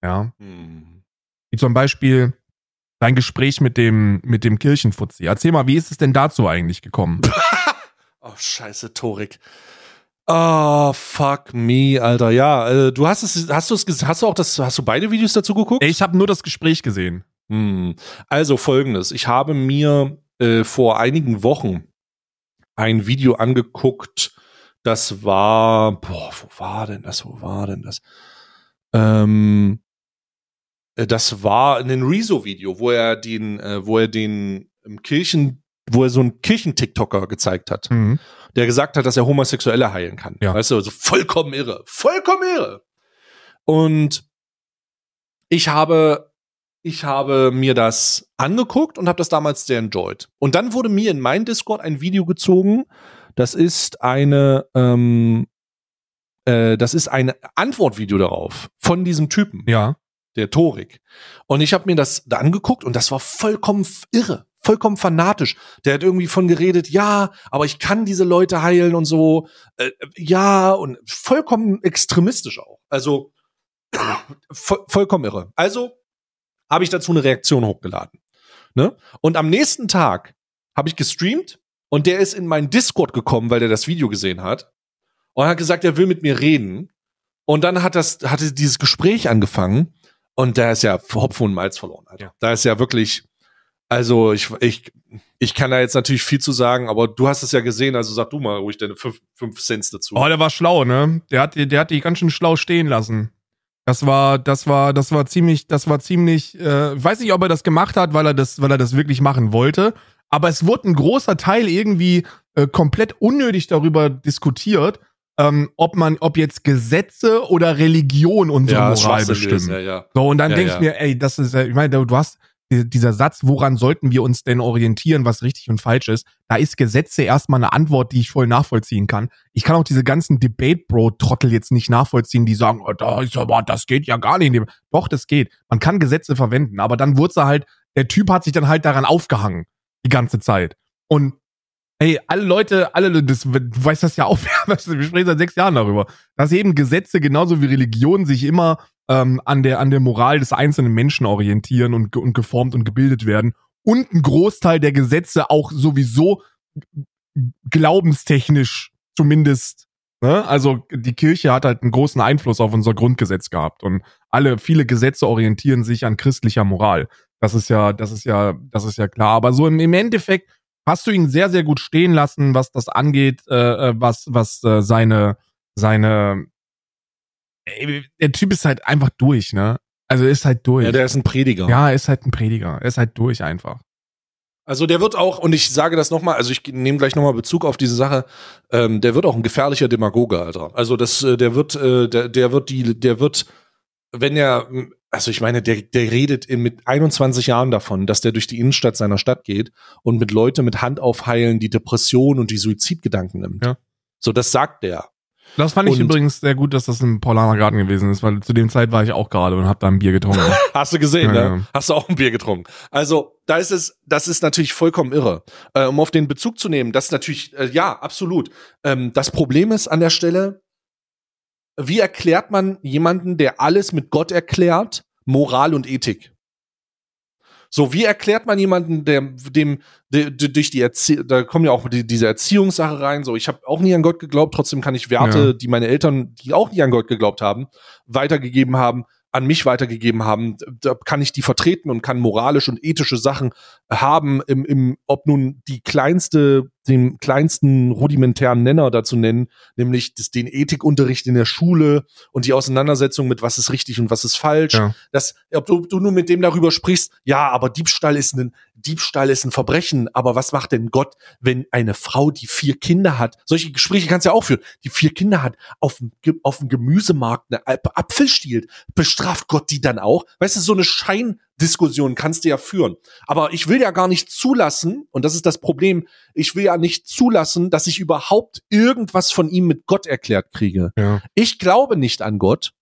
Ja. Hm. Wie zum Beispiel dein Gespräch mit dem, mit dem Kirchenfuzzi. Erzähl mal, wie ist es denn dazu eigentlich gekommen? [LAUGHS] Oh, scheiße, Torik. Oh, fuck me, Alter. Ja, äh, du hast es, hast du es, hast du auch das, hast du beide Videos dazu geguckt? ich habe nur das Gespräch gesehen. Hm. Also folgendes. Ich habe mir äh, vor einigen Wochen ein Video angeguckt. Das war, boah, wo war denn das? Wo war denn das? Ähm, äh, das war ein Rezo-Video, wo er den, äh, wo er den ähm, Kirchen, wo er so einen Kirchen-TikToker gezeigt hat Mhm. Der gesagt hat, dass er Homosexuelle heilen kann. Ja. Weißt du, also vollkommen irre. Vollkommen irre. Und ich habe, ich habe mir das angeguckt und habe das damals sehr enjoyed. Und dann wurde mir in mein Discord ein Video gezogen. Das ist eine, ähm, äh, das ist ein Antwortvideo darauf von diesem Typen Ja. der Torik. Und ich habe mir das da angeguckt und das war vollkommen irre, vollkommen fanatisch. Der hat irgendwie von geredet, ja, aber ich kann diese Leute heilen und so. Äh, ja, und vollkommen extremistisch auch. Also [CLEARS THROAT] voll, vollkommen irre. Also habe ich dazu eine Reaktion hochgeladen. Ne? Und am nächsten Tag habe ich gestreamt und der ist in meinen Discord gekommen, weil der das Video gesehen hat und hat gesagt, er will mit mir reden. Und dann hat das, hatte dieses Gespräch angefangen und da ist ja Hopfen und Malz verloren. Alter. Ja. Da ist ja wirklich, also ich, ich, ich kann da jetzt natürlich viel zu sagen, aber du hast es ja gesehen, also sag du mal ruhig deine fünf, Cents dazu. Oh, der war schlau, ne? Der hat, die- der hat die ganz schön schlau stehen lassen. Das war, das war, das war ziemlich, das war ziemlich, äh, ich weiß nicht, ob er das gemacht hat, weil er das, weil er das wirklich machen wollte. Aber es wurde ein großer Teil irgendwie äh, komplett unnötig darüber diskutiert, ähm, ob man, ob jetzt Gesetze oder Religion unsere Ja, Moral bestimmen. ist, ja, ja. So, und dann Ja, denke ich mir, ey, das ist, ich meine, du hast dieser Satz, woran sollten wir uns denn orientieren, was richtig und falsch ist, da ist Gesetze erstmal eine Antwort, die ich voll nachvollziehen kann. Ich kann auch diese ganzen Debate-Bro-Trottel jetzt nicht nachvollziehen, die sagen, oh, da ist aber, das geht ja gar nicht. Doch, das geht. Man kann Gesetze verwenden, aber dann wurde halt, der Typ hat sich dann halt daran aufgehangen, die ganze Zeit. Und Hey, alle Leute, alle, das, du weißt das ja auch, [LAUGHS] wir sprechen seit sechs Jahren darüber, dass eben Gesetze genauso wie Religion sich immer ähm, an, der, an der Moral des einzelnen Menschen orientieren und, und geformt und gebildet werden. Und ein Großteil der Gesetze auch sowieso glaubenstechnisch zumindest. Ne? Also die Kirche hat halt einen großen Einfluss auf unser Grundgesetz gehabt. Und alle, viele Gesetze orientieren sich an christlicher Moral. Das ist ja, das ist ja, das ist ja klar. Aber so im, im Endeffekt hast du ihn sehr, sehr gut stehen lassen, was das angeht, äh, äh, was, was äh, seine, seine, ey, der Typ ist halt einfach durch, ne? Also er ist halt durch. Ja, der ist ein Prediger. ja, er ist halt ein Prediger. Er ist halt durch einfach. Also der wird auch, und ich sage das nochmal, also ich nehme gleich nochmal Bezug auf diese Sache, ähm, der wird auch ein gefährlicher Demagoge, Alter. Also das, äh, der wird, äh, der, der wird die, der wird, wenn er, also ich meine, der, der redet in, mit 21 Jahren davon, dass der durch die Innenstadt seiner Stadt geht und mit Leute mit Hand aufheilen die Depression und die Suizidgedanken nimmt. Ja. So, das sagt der. Das fand ich Und- übrigens sehr gut, dass das im Paulaner Garten gewesen ist, weil zu dem Zeit war ich auch gerade und habe da ein Bier getrunken. [LAUGHS] Hast du gesehen, Ja, ne? ja. Hast du auch ein Bier getrunken. Also, da ist es, das ist natürlich vollkommen irre. Äh, um auf den Bezug zu nehmen, das ist natürlich, äh, ja, absolut. Ähm, das Problem ist an der Stelle, wie erklärt man jemanden, der alles mit Gott erklärt, Moral und Ethik? So, wie erklärt man jemanden, der dem, der, der durch die Erzie da kommen ja auch die, diese Erziehungssache rein. So, ich habe auch nie an Gott geglaubt, trotzdem kann ich Werte, Ja. die meine Eltern, die auch nie an Gott geglaubt haben, weitergegeben haben, an mich weitergegeben haben. Da kann ich die vertreten und kann moralisch und ethische Sachen haben, im, im, ob nun die kleinste, den kleinsten rudimentären Nenner dazu nennen, nämlich das, den Ethikunterricht in der Schule und die Auseinandersetzung mit was ist richtig und was ist falsch. Ja. Das, ob du, du nur mit dem darüber sprichst, ja, aber Diebstahl ist ein, Diebstahl ist ein Verbrechen, aber was macht denn Gott, wenn eine Frau, die vier Kinder hat, solche Gespräche kannst du ja auch führen, die vier Kinder hat, auf dem, auf dem Gemüsemarkt eine Ap- Apfel stiehlt, bestraft Gott die dann auch? Weißt du, so eine Scheindiskussion kannst du ja führen. Aber ich will ja gar nicht zulassen, und das ist das Problem, ich will ja nicht zulassen, dass ich überhaupt irgendwas von ihm mit Gott erklärt kriege. ja. Ich glaube nicht an Gott.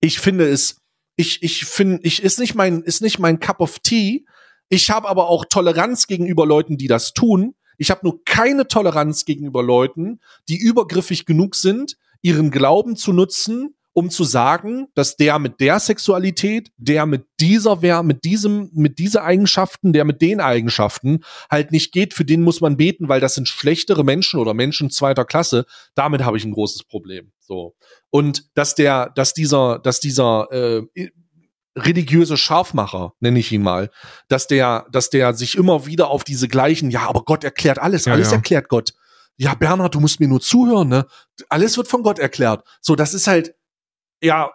Ich finde es, ich, ich finde, ich ist nicht mein, ist nicht mein Cup of Tea. Ich habe aber auch Toleranz gegenüber Leuten, die das tun. Ich habe nur keine Toleranz gegenüber Leuten, die übergriffig genug sind, ihren Glauben zu nutzen, um zu sagen, dass der mit der Sexualität, der mit dieser, wer mit diesem, mit dieser Eigenschaften, der mit den Eigenschaften halt nicht geht, für den muss man beten, weil das sind schlechtere Menschen oder Menschen zweiter Klasse. Damit habe ich ein großes Problem. So und dass der, dass dieser, dass dieser äh, religiöse Scharfmacher, nenne ich ihn mal, dass der, dass der sich immer wieder auf diese gleichen, ja, aber Gott erklärt alles, Ja, alles ja. erklärt Gott. Ja, Bernhard, du musst mir nur zuhören, ne? Alles wird von Gott erklärt. So, das ist halt, ja,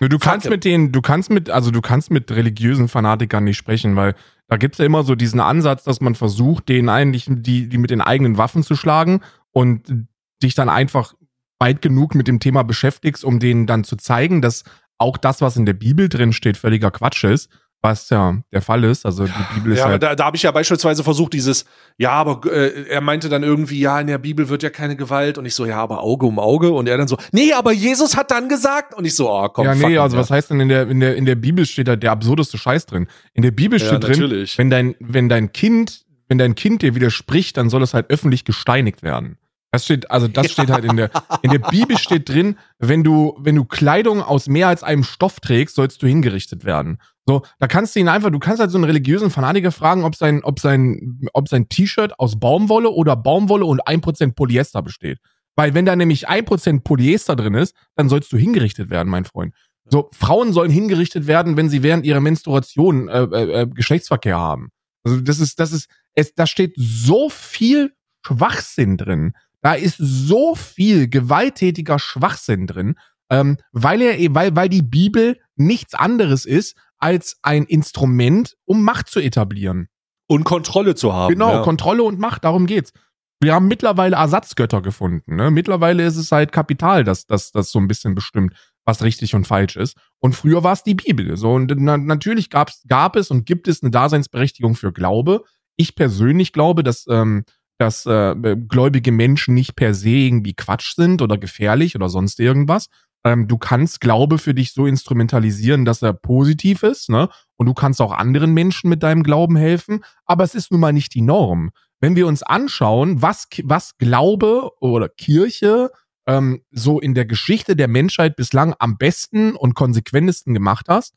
Du kannst mit denen, du kannst mit, also du kannst mit religiösen Fanatikern nicht sprechen, weil da gibt's ja immer so diesen Ansatz, dass man versucht, denen eigentlich die, die mit den eigenen Waffen zu schlagen und dich dann einfach weit genug mit dem Thema beschäftigst, um denen dann zu zeigen, dass auch das, was in der Bibel drin steht, völliger Quatsch ist, was ja der Fall ist. Also die Bibel ist ja, halt. da, da habe ich ja beispielsweise versucht, dieses, ja, aber äh, er meinte dann irgendwie, ja, in der Bibel wird ja keine Gewalt und ich so, ja, aber Auge um Auge und er dann so, nee, aber Jesus hat dann gesagt und ich so, oh, komm, ja, nee, also ja. was heißt denn in der, in der, in der Bibel steht da der absurdeste Scheiß drin. In der Bibel Ja, steht drin, natürlich. wenn dein, wenn dein Kind, wenn dein Kind dir widerspricht, dann soll es halt öffentlich gesteinigt werden. Das steht, also das steht halt in der, in der Bibel steht drin, wenn du, wenn du Kleidung aus mehr als einem Stoff trägst, sollst du hingerichtet werden. So, da kannst du ihn einfach, du kannst halt so einen religiösen Fanatiker fragen, ob sein, ob sein, ob sein T-Shirt aus Baumwolle oder Baumwolle und 1% Polyester besteht. Weil wenn da nämlich 1% Polyester drin ist, dann sollst du hingerichtet werden, mein Freund. So, Frauen sollen hingerichtet werden, wenn sie während ihrer Menstruation äh, äh, äh, Geschlechtsverkehr haben. Also das ist, das ist, es, da steht so viel Schwachsinn drin. Da ist so viel gewalttätiger Schwachsinn drin, ähm, weil er, eh- weil, weil die Bibel nichts anderes ist als ein Instrument, um Macht zu etablieren. und Kontrolle zu haben. Genau, ja. Kontrolle und Macht, darum geht's. Wir haben mittlerweile Ersatzgötter gefunden. Ne? Mittlerweile ist es halt Kapital, das, das, das so ein bisschen bestimmt, was richtig und falsch ist. Und früher war es die Bibel. So, und na, natürlich gab's, gab es und gibt es eine Daseinsberechtigung für Glaube. Ich persönlich glaube, dass, ähm, dass äh, gläubige Menschen nicht per se irgendwie Quatsch sind oder gefährlich oder sonst irgendwas. Ähm, du kannst Glaube für dich so instrumentalisieren, dass er positiv ist, ne? Und du kannst auch anderen Menschen mit deinem Glauben helfen, aber es ist nun mal nicht die Norm wenn wir uns anschauen, was, was Glaube oder Kirche ähm, so in der Geschichte der Menschheit bislang am besten und konsequentesten gemacht hast,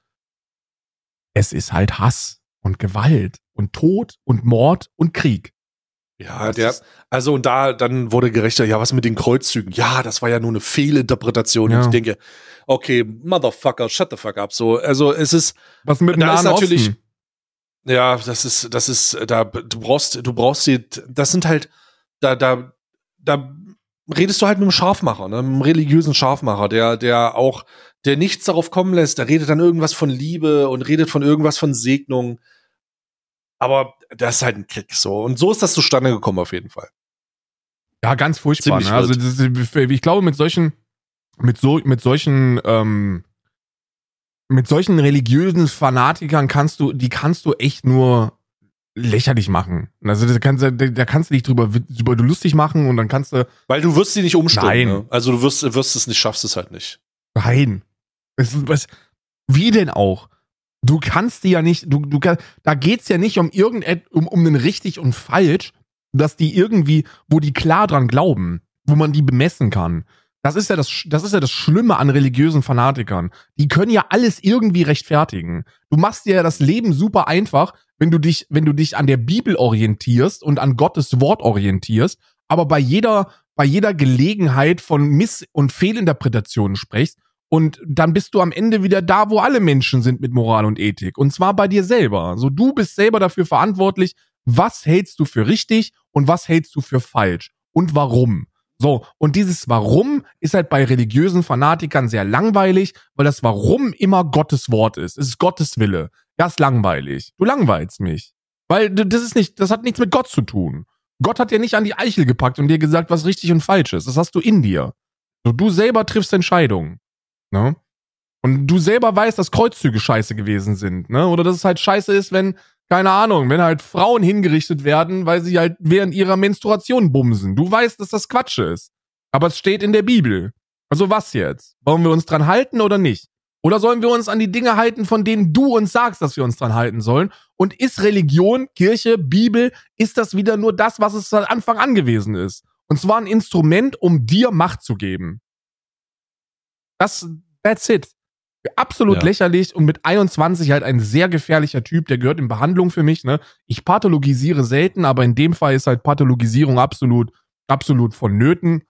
es ist halt Hass und Gewalt und Tod und Mord und Krieg. Ja, der, also und da dann wurde gerechter, ja, was mit den Kreuzzügen? Ja, das war ja nur eine Fehlinterpretation. Ja. Und ich denke, okay, Motherfucker, shut the fuck up. So, also es ist, was mit da ist natürlich, Osten? Ja, das ist, das ist, da, du brauchst, du brauchst die, das sind halt, da, da, da redest du halt mit einem Scharfmacher, ne, einem religiösen Scharfmacher, der, der auch, der nichts darauf kommen lässt, der redet dann irgendwas von Liebe und redet von irgendwas von Segnung. Aber das ist halt ein Krieg, so. Und so ist das zustande gekommen, auf jeden Fall. Ja, ganz furchtbar. Ne? Also, das, ich glaube, mit solchen, mit so, mit solchen, ähm, mit solchen religiösen Fanatikern kannst du, die kannst du echt nur lächerlich machen. Also da kannst, da kannst du dich drüber, drüber lustig machen und dann kannst du. Weil du wirst sie nicht umstellen. Nein. Ne? Also du wirst, wirst es nicht, schaffst es halt nicht. Nein. Es, was, wie denn auch? Du kannst die ja nicht, du, du kannst, da geht's ja nicht um irgendetwas, um, um den richtig und falsch, dass die irgendwie, wo die klar dran glauben, wo man die bemessen kann. Das ist ja das, das ist ja das Schlimme an religiösen Fanatikern. Die können ja alles irgendwie rechtfertigen. Du machst dir ja das Leben super einfach, wenn du dich, wenn du dich an der Bibel orientierst und an Gottes Wort orientierst, aber bei jeder, bei jeder Gelegenheit von Miss- und Fehlinterpretationen sprichst und dann bist du am Ende wieder da, wo alle Menschen sind mit Moral und Ethik. Und zwar bei dir selber. So, du bist selber dafür verantwortlich, was hältst du für richtig und was hältst du für falsch und warum. So, und dieses Warum ist halt bei religiösen Fanatikern sehr langweilig, weil das Warum immer Gottes Wort ist. Es ist Gottes Wille. Das ist langweilig. Du langweilst mich. Weil das ist nicht, das hat nichts mit Gott zu tun. Gott hat dir nicht an die Eichel gepackt und dir gesagt, was richtig und falsch ist. Das hast du in dir. So, du selber triffst Entscheidungen. Ne? Und du selber weißt, dass Kreuzzüge scheiße gewesen sind. Ne? Oder dass es halt scheiße ist, wenn keine Ahnung, wenn halt Frauen hingerichtet werden, weil sie halt während ihrer Menstruation bumsen. Du weißt, dass das Quatsch ist. Aber es steht in der Bibel. Also was jetzt? Wollen wir uns dran halten oder nicht? Oder sollen wir uns an die Dinge halten, von denen du uns sagst, dass wir uns dran halten sollen? Und ist Religion, Kirche, Bibel, ist das wieder nur das, was es seit Anfang an gewesen ist? Und zwar ein Instrument, um dir Macht zu geben. Das, that's it. Absolut ja. lächerlich und mit 21 halt ein sehr gefährlicher Typ, der gehört in Behandlung für mich. Ne? Ich pathologisiere selten, aber in dem Fall ist halt Pathologisierung absolut, absolut vonnöten.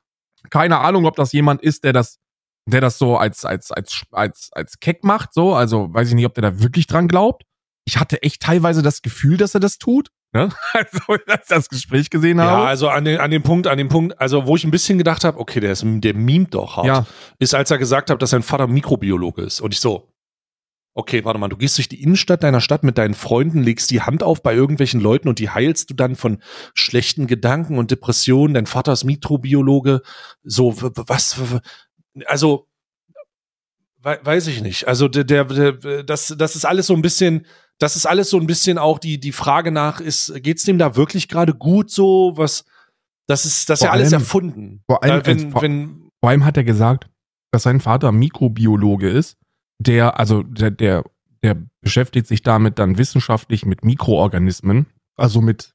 Keine Ahnung, ob das jemand ist, der das, der das so als, als, als, als, als Keck macht, so. Also weiß ich nicht, ob der da wirklich dran glaubt. Ich hatte echt teilweise das Gefühl, dass er das tut. Ne? [LAUGHS] Also, als ich das Gespräch gesehen habe. Ja, also an, den, an dem Punkt, an dem Punkt, also wo ich ein bisschen gedacht habe, okay, der ist, der mimt doch hart, ja. ist, als er gesagt hat, dass sein Vater Mikrobiologe ist. Und ich so, okay, warte mal, du gehst durch die Innenstadt deiner Stadt mit deinen Freunden, legst die Hand auf bei irgendwelchen Leuten und die heilst du dann von schlechten Gedanken und Depressionen. Dein Vater ist Mikrobiologe. So, was, also, weiß ich nicht. Also, der, der das, das ist alles so ein bisschen, das ist alles so ein bisschen auch die, die Frage nach, ist, geht's dem da wirklich gerade gut so? Was, das ist, das ist ja alles erfunden. Vor allem, äh, wenn, vor, wenn, vor allem hat er gesagt, dass sein Vater Mikrobiologe ist, der, also der, der, der beschäftigt sich damit dann wissenschaftlich mit Mikroorganismen, also mit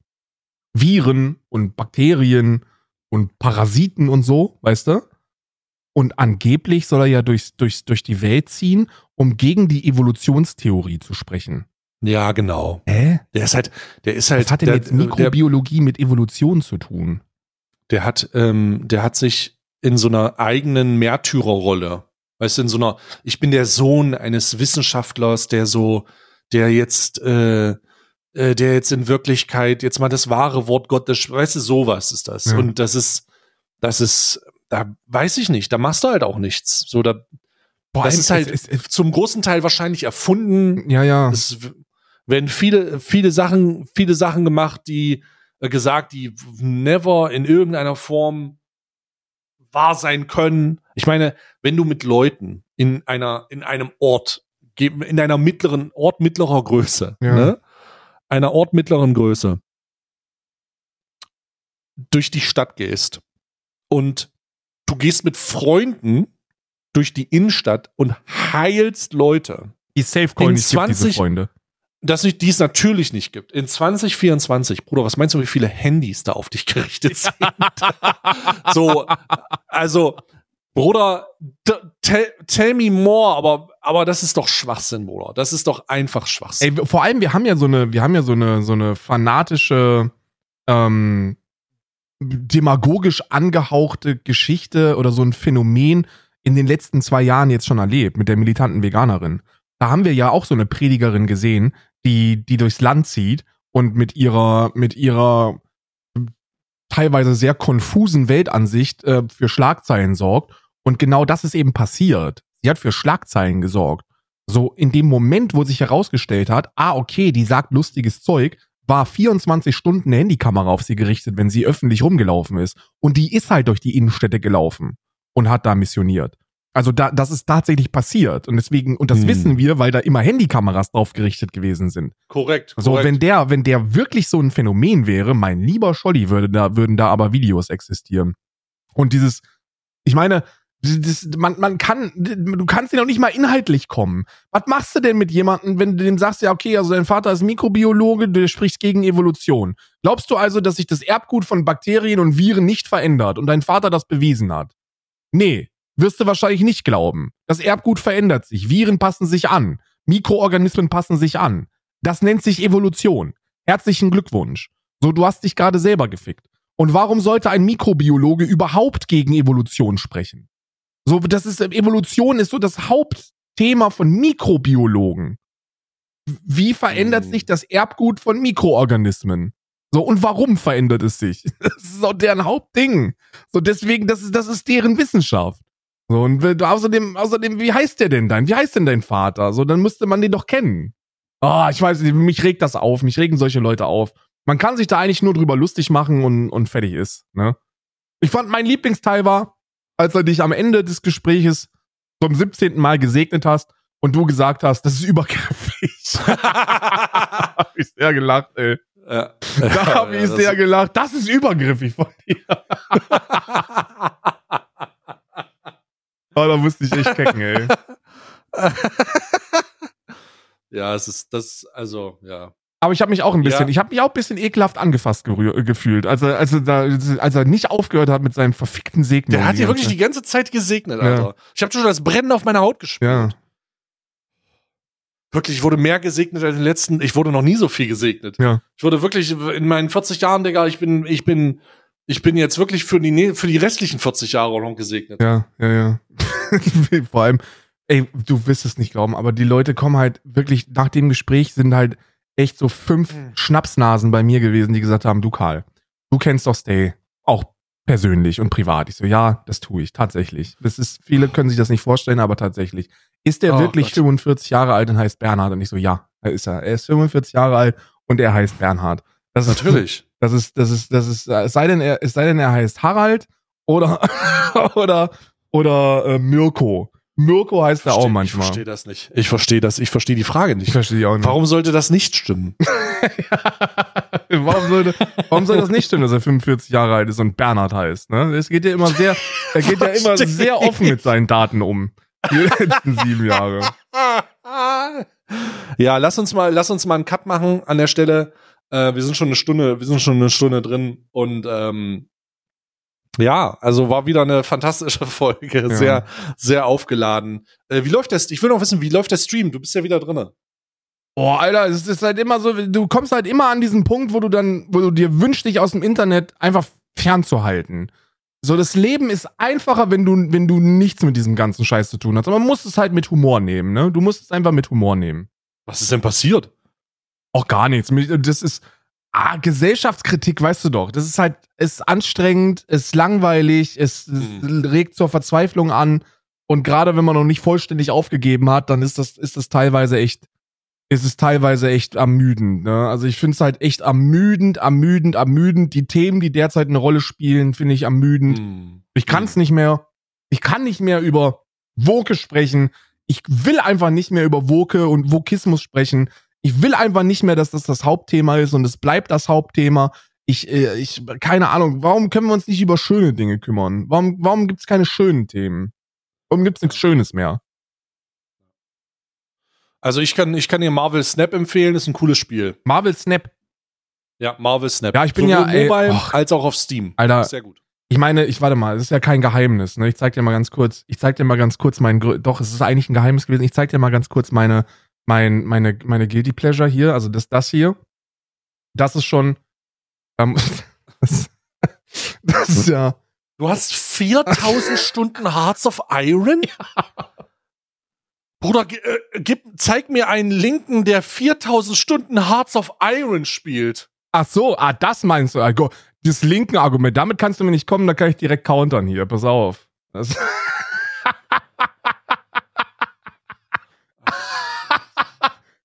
Viren und Bakterien und Parasiten und so, weißt du? Und angeblich soll er ja durchs, durchs, durch die Welt ziehen, um gegen die Evolutionstheorie zu sprechen. Ja, genau. Hä? Der ist halt, der ist halt. Was hat denn der, jetzt Mikrobiologie der, mit Evolution zu tun? Der hat, ähm, der hat sich in so einer eigenen Märtyrerrolle, weißt du, in so einer, ich bin der Sohn eines Wissenschaftlers, der so, der jetzt, äh, äh, der jetzt in Wirklichkeit jetzt mal das wahre Wort Gottes, weißt du, sowas ist das. Ja. Und das ist, das ist, da weiß ich nicht, da machst du halt auch nichts. So, da, Boah, das ist halt es, es, zum großen Teil wahrscheinlich erfunden. Ja, ja. Es, werden viele, viele Sachen, viele Sachen gemacht, die äh, gesagt, die never in irgendeiner Form wahr sein können. Ich meine, wenn du mit Leuten in einer, in einem Ort, in einer mittleren, Ort mittlerer Größe, Ja. ne? einer Ort mittleren Größe, durch die Stadt gehst und du gehst mit Freunden durch die Innenstadt und heilst Leute, Die In nicht gibt, diese 20 Freunde. Dass nicht, die es natürlich nicht gibt. In 2024, Bruder, was meinst du, wie viele Handys da auf dich gerichtet sind? [LAUGHS] so, also, Bruder, tell, tell me more, aber, aber das ist doch Schwachsinn, Bruder. Das ist doch einfach Schwachsinn. Ey, vor allem, wir haben ja so eine, wir haben ja so eine, so eine fanatische, ähm, demagogisch angehauchte Geschichte oder so ein Phänomen in den letzten zwei Jahren jetzt schon erlebt mit der militanten Veganerin. Da haben wir ja auch so eine Predigerin gesehen, die, die durchs Land zieht und mit ihrer, mit ihrer teilweise sehr konfusen Weltansicht äh, für Schlagzeilen sorgt. Und genau das ist eben passiert. Sie hat für Schlagzeilen gesorgt. So in dem Moment, wo sich herausgestellt hat, ah, okay, die sagt lustiges Zeug, war 24 Stunden eine Handykamera auf sie gerichtet, wenn sie öffentlich rumgelaufen ist. Und die ist halt durch die Innenstädte gelaufen und hat da missioniert. Also da, das ist tatsächlich passiert. Und deswegen, und das Hm. wissen wir, weil da immer Handykameras drauf gerichtet gewesen sind. korrekt. So, wenn der, wenn der wirklich so ein Phänomen wäre, mein lieber Scholli, würde da, würden da aber Videos existieren. Und dieses, ich meine, das, man, man kann, du kannst dir noch nicht mal inhaltlich kommen. Was machst du denn mit jemandem, wenn du dem sagst, ja, okay, also dein Vater ist Mikrobiologe, der spricht gegen Evolution. Glaubst du also, dass sich das Erbgut von Bakterien und Viren nicht verändert und dein Vater das bewiesen hat? Nee, wirst du wahrscheinlich nicht glauben. Das Erbgut verändert sich, Viren passen sich an, Mikroorganismen passen sich an. Das nennt sich Evolution. Herzlichen Glückwunsch. So, du hast dich gerade selber gefickt. Und warum sollte ein Mikrobiologe überhaupt gegen Evolution sprechen? So, das ist, Evolution ist so das Hauptthema von Mikrobiologen. Wie verändert Hm. sich das Erbgut von Mikroorganismen? So, und warum verändert es sich? [LAUGHS] Das ist auch deren Hauptding. So, deswegen, das ist, das ist deren Wissenschaft. So, und außerdem, außerdem, wie heißt der denn dein? Wie heißt denn dein Vater? So, dann müsste man den doch kennen. Ah, ich weiß nicht, mich regt das auf, mich regen solche Leute auf. Man kann sich da eigentlich nur drüber lustig machen und, und fertig ist, ne? Ich fand, mein Lieblingsteil war, als er dich am Ende des Gespräches zum 17. Mal gesegnet hast und du gesagt hast, das ist übergriffig. [LAUGHS] hab ich sehr gelacht, ey. Ja. Da hab [LAUGHS] ich das- sehr gelacht. Das ist übergriffig von dir. [LAUGHS] Oh, da musste ich echt kecken, ey. [LAUGHS] ja, es ist das, also, ja. Aber ich habe mich auch ein bisschen, Ja. ich habe mich auch ein bisschen ekelhaft angefasst äh, gefühlt, als er, als, er da, als er nicht aufgehört hat mit seinem verfickten Segnen. Der hat hier wirklich die ganze Zeit gesegnet, Ja. Alter. Ich habe schon das Brennen auf meiner Haut gespürt. Ja. Wirklich, ich wurde mehr gesegnet als in den letzten, ich wurde noch nie so viel gesegnet. Ja. Ich wurde wirklich in meinen 40 Jahren, Digga, ich bin, ich bin, ich bin jetzt wirklich für die, nä- für die restlichen 40 Jahre auch noch gesegnet. Ja, ja, ja. [LAUGHS] Vor allem, ey, du wirst es nicht glauben, aber die Leute kommen halt wirklich, nach dem Gespräch sind halt echt so fünf Hm. Schnapsnasen bei mir gewesen, die gesagt haben, du Karl, du kennst doch Stay, auch persönlich und privat. Ich so, ja, das tue ich, tatsächlich. Das ist, viele können sich das nicht vorstellen, aber tatsächlich. Ist der Oh wirklich Gott. 45 Jahre alt und heißt Bernhard? Und ich so, ja, er ist er. Er ist 45 Jahre alt und er heißt Bernhard. Das ist, Natürlich. [LAUGHS] das ist, das ist, das ist, äh, es sei denn, er, es sei denn, er heißt Harald oder, [LAUGHS] oder, oder äh, Mirko. Mirko heißt er auch Versteh- Ich manchmal. verstehe das nicht. Ich verstehe das, ich verstehe die Frage Ich nicht. verstehe die auch nicht. Warum sollte das nicht stimmen? [LAUGHS] warum, sollte, warum soll das nicht stimmen, dass er 45 Jahre alt ist und Bernhard heißt? Ne? Es geht ja immer sehr, er geht ja immer sehr offen mit seinen Daten um. Die letzten sieben Jahre. ja, lass uns mal, lass uns mal einen Cut machen an der Stelle. Äh, wir sind schon eine Stunde, wir sind schon eine Stunde drin und ähm, ja, also war wieder eine fantastische [LAUGHS] Folge, sehr, sehr aufgeladen. Äh, wie läuft das? Ich will noch wissen, wie läuft der Stream? Du bist ja wieder drinne. Boah, Alter, es ist halt immer so, du kommst halt immer an diesen Punkt, wo du dann, wo du dir wünschst, dich aus dem Internet einfach fernzuhalten. So, das Leben ist einfacher, wenn du, wenn du nichts mit diesem ganzen Scheiß zu tun hast. Aber man muss es halt mit Humor nehmen, ne? Du musst es einfach mit Humor nehmen. Was ist denn passiert? Auch gar nichts. Das ist, ah, Gesellschaftskritik, weißt du doch. Das ist halt, ist anstrengend, ist langweilig, es, es Hm. regt zur Verzweiflung an. Und gerade wenn man noch nicht vollständig aufgegeben hat, dann ist das, ist das teilweise echt, ist es teilweise echt ermüdend. Ne? Also ich finde es halt echt ermüdend, ermüdend, ermüdend. Die Themen, die derzeit eine Rolle spielen, finde ich ermüdend. Hm. Ich kann es nicht mehr. Ich kann nicht mehr über Woke sprechen. Ich will einfach nicht mehr über Woke und Wokismus sprechen. Ich will einfach nicht mehr, dass das das Hauptthema ist und es bleibt das Hauptthema. Ich, äh, ich, keine Ahnung, warum können wir uns nicht über schöne Dinge kümmern? Warum, warum gibt es keine schönen Themen? Warum gibt es nichts Schönes mehr? Also ich kann, ich kann dir Marvel Snap empfehlen, ist ein cooles Spiel. Marvel Snap. Ja, Marvel Snap. Ja, ich bin Sowohl ja, ey, mobile och. als auch auf Steam. Alter. Sehr gut. Ich meine, ich warte mal, das ist ja kein Geheimnis. Ne? Ich zeig dir mal ganz kurz, ich zeig dir mal ganz kurz mein, doch, es ist eigentlich ein Geheimnis gewesen. Ich zeig dir mal ganz kurz meine, mein, meine, meine Guilty Pleasure hier, also das, das hier. Das ist schon, ähm, [LAUGHS] das, das ist ja, Du hast 4000 [LAUGHS] Stunden Hearts of Iron? Bruder, ge- äh, gib, zeig mir einen Linken, der 4000 Stunden Hearts of Iron spielt. ach so, ah, das meinst du, also, das linken Argument, damit kannst du mir nicht kommen, da kann ich direkt countern hier, pass auf. Das, [LAUGHS]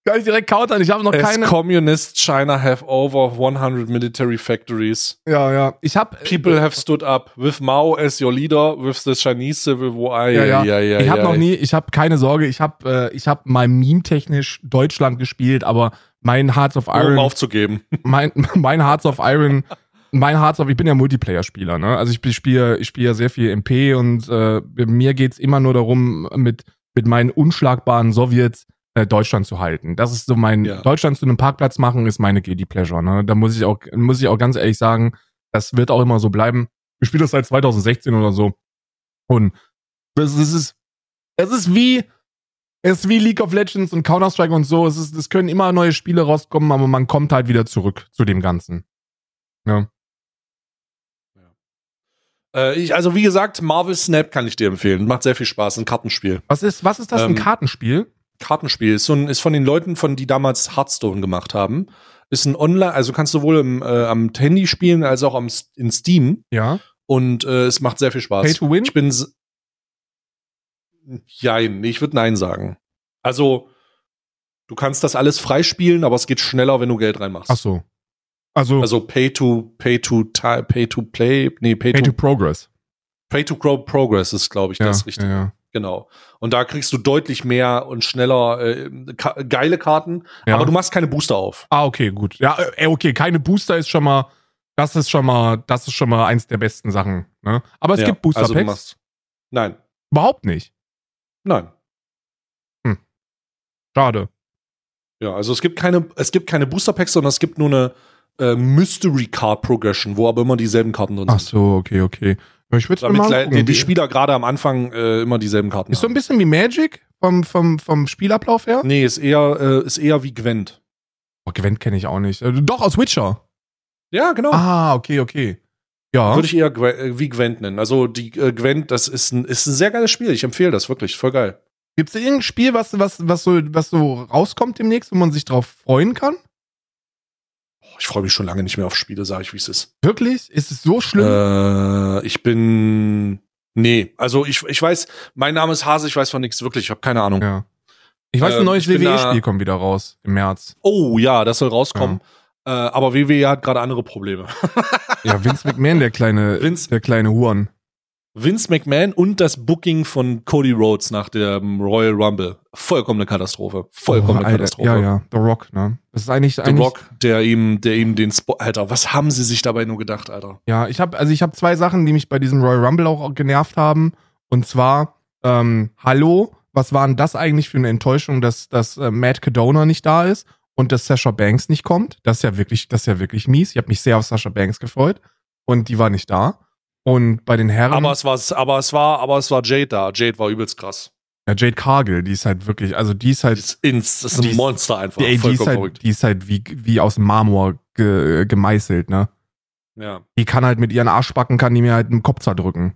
kann ich direkt countern, ich habe noch As keine, communists, China have over 100 military factories. ja, ja, ich habe People have stood up with Mao as your leader, with the Chinese Civil War. Ja, ja. ai, ai, ich habe ai, noch nie, ich habe keine Sorge, ich habe äh, ich habe mal meme-technisch Deutschland gespielt, aber mein Hearts of Nur um Iron, aufzugeben. [LAUGHS] mein, mein Hearts of Iron, mein Hearts of, ich bin ja Multiplayer-Spieler, ne? Also ich spiele ich spiele ja sehr viel MP und äh, mir geht's immer nur darum, mit, mit meinen unschlagbaren Sowjets äh, Deutschland zu halten. Das ist so mein, Ja. Deutschland zu einem Parkplatz machen, ist meine Guilty Pleasure, ne? Da muss ich auch, muss ich auch ganz ehrlich sagen, das wird auch immer so bleiben. Ich spiele das seit 2016 oder so. Und das, ist, es ist wie, es ist wie League of Legends und Counter-Strike und so. Es ist, es können immer neue Spiele rauskommen, aber man kommt halt wieder zurück zu dem Ganzen. Ja. Äh, ich, also wie gesagt, Marvel Snap kann ich dir empfehlen. Macht sehr viel Spaß. Ein Kartenspiel. Was ist, was ist das, ein Ähm, Kartenspiel? Kartenspiel. Ist, so ein, ist von den Leuten, von die damals Hearthstone gemacht haben. Ist ein Online, also kannst du sowohl im, äh, am Handy spielen als auch am, in Steam. Ja. Und äh, es macht sehr viel Spaß. Pay to win? Ich bin. Jein, ich würde Nein sagen. Also, du kannst das alles freispielen, aber es geht schneller, wenn du Geld reinmachst. Ach so. Also, Also Pay to Pay to Pay to Play, nee, Pay, Pay to, to Progress. Pay to Grow Progress ist, glaube ich, Ja, das richtig. ja, ja. Genau. Und da kriegst du deutlich mehr und schneller äh, ka geile Karten, Ja. aber du machst keine Booster auf. Ah, okay, gut. Ja, äh, okay, keine Booster ist schon mal, das ist schon mal, das ist schon mal eins der besten Sachen. Ne? Aber es Ja, gibt Booster also machst- Nein, Überhaupt nicht. nein. Schade. Ja, also es gibt keine, es gibt keine Booster Packs, sondern es gibt nur eine äh, Mystery Card Progression, wo aber immer dieselben Karten drin Ach sind. so, okay, okay. Ich würde Damit mal die, die Spieler gerade am Anfang äh, immer dieselben Karten Ist so ein haben. bisschen wie Magic vom, vom, vom Spielablauf her. Nee, ist eher, äh, ist eher wie Gwent. Oh, Gwent kenne ich auch nicht. Äh, Doch, aus Witcher. Ja, genau. Ah, okay, okay. Ja. Würde ich eher Gwe äh, wie Gwent nennen. Also die äh, Gwent, das ist ein, ist ein sehr geiles Spiel. Ich empfehle das wirklich. Voll geil. Gibt es irgendein Spiel, was, was, was, so, was so rauskommt demnächst, wo man sich drauf freuen kann? Ich freue mich schon lange nicht mehr auf Spiele, sage ich, wie es ist. Wirklich? Ist es so schlimm? Äh, ich bin. Nee, also ich, ich weiß, mein Name ist Hase, ich weiß von nichts wirklich, ich habe keine Ahnung. ja. Ich weiß, ein ähm, neues WWE-Spiel kommt wieder raus im März. Oh ja, das soll rauskommen. Äh, aber WWE hat gerade andere Probleme. [LAUGHS] Ja, Vince McMahon, der kleine, Vince- der kleine Huren. Vince McMahon und das Booking von Cody Rhodes nach dem Royal Rumble. Vollkommene Katastrophe. Vollkommene Oh, Alter, Katastrophe. Ja, ja, The Rock, ne? Das ist eigentlich, The eigentlich Rock, der ihm, der ihm den Spot. Alter, was haben sie sich dabei nur gedacht, Alter? Ja, ich habe also ich habe zwei Sachen, die mich bei diesem Royal Rumble auch genervt haben. Und zwar, ähm, hallo, was war denn das eigentlich für eine Enttäuschung, dass, dass äh, Matt Cadona nicht da ist und dass Sasha Banks nicht kommt? Das ist ja wirklich, das ist ja wirklich mies. Ich habe mich sehr auf Sasha Banks gefreut und die war nicht da. Und bei den Herren, Aber es war, aber es war, aber es war Jade da. Jade war übelst krass. ja, Jade Cargill, die ist halt wirklich, also die ist halt, Das ist, ins, ist Die ein Monster einfach. die, die ist halt, die ist halt wie, wie aus Marmor ge, gemeißelt, ne? Ja, Die kann halt mit ihren Arschbacken, kann die mir halt den Kopf zerdrücken.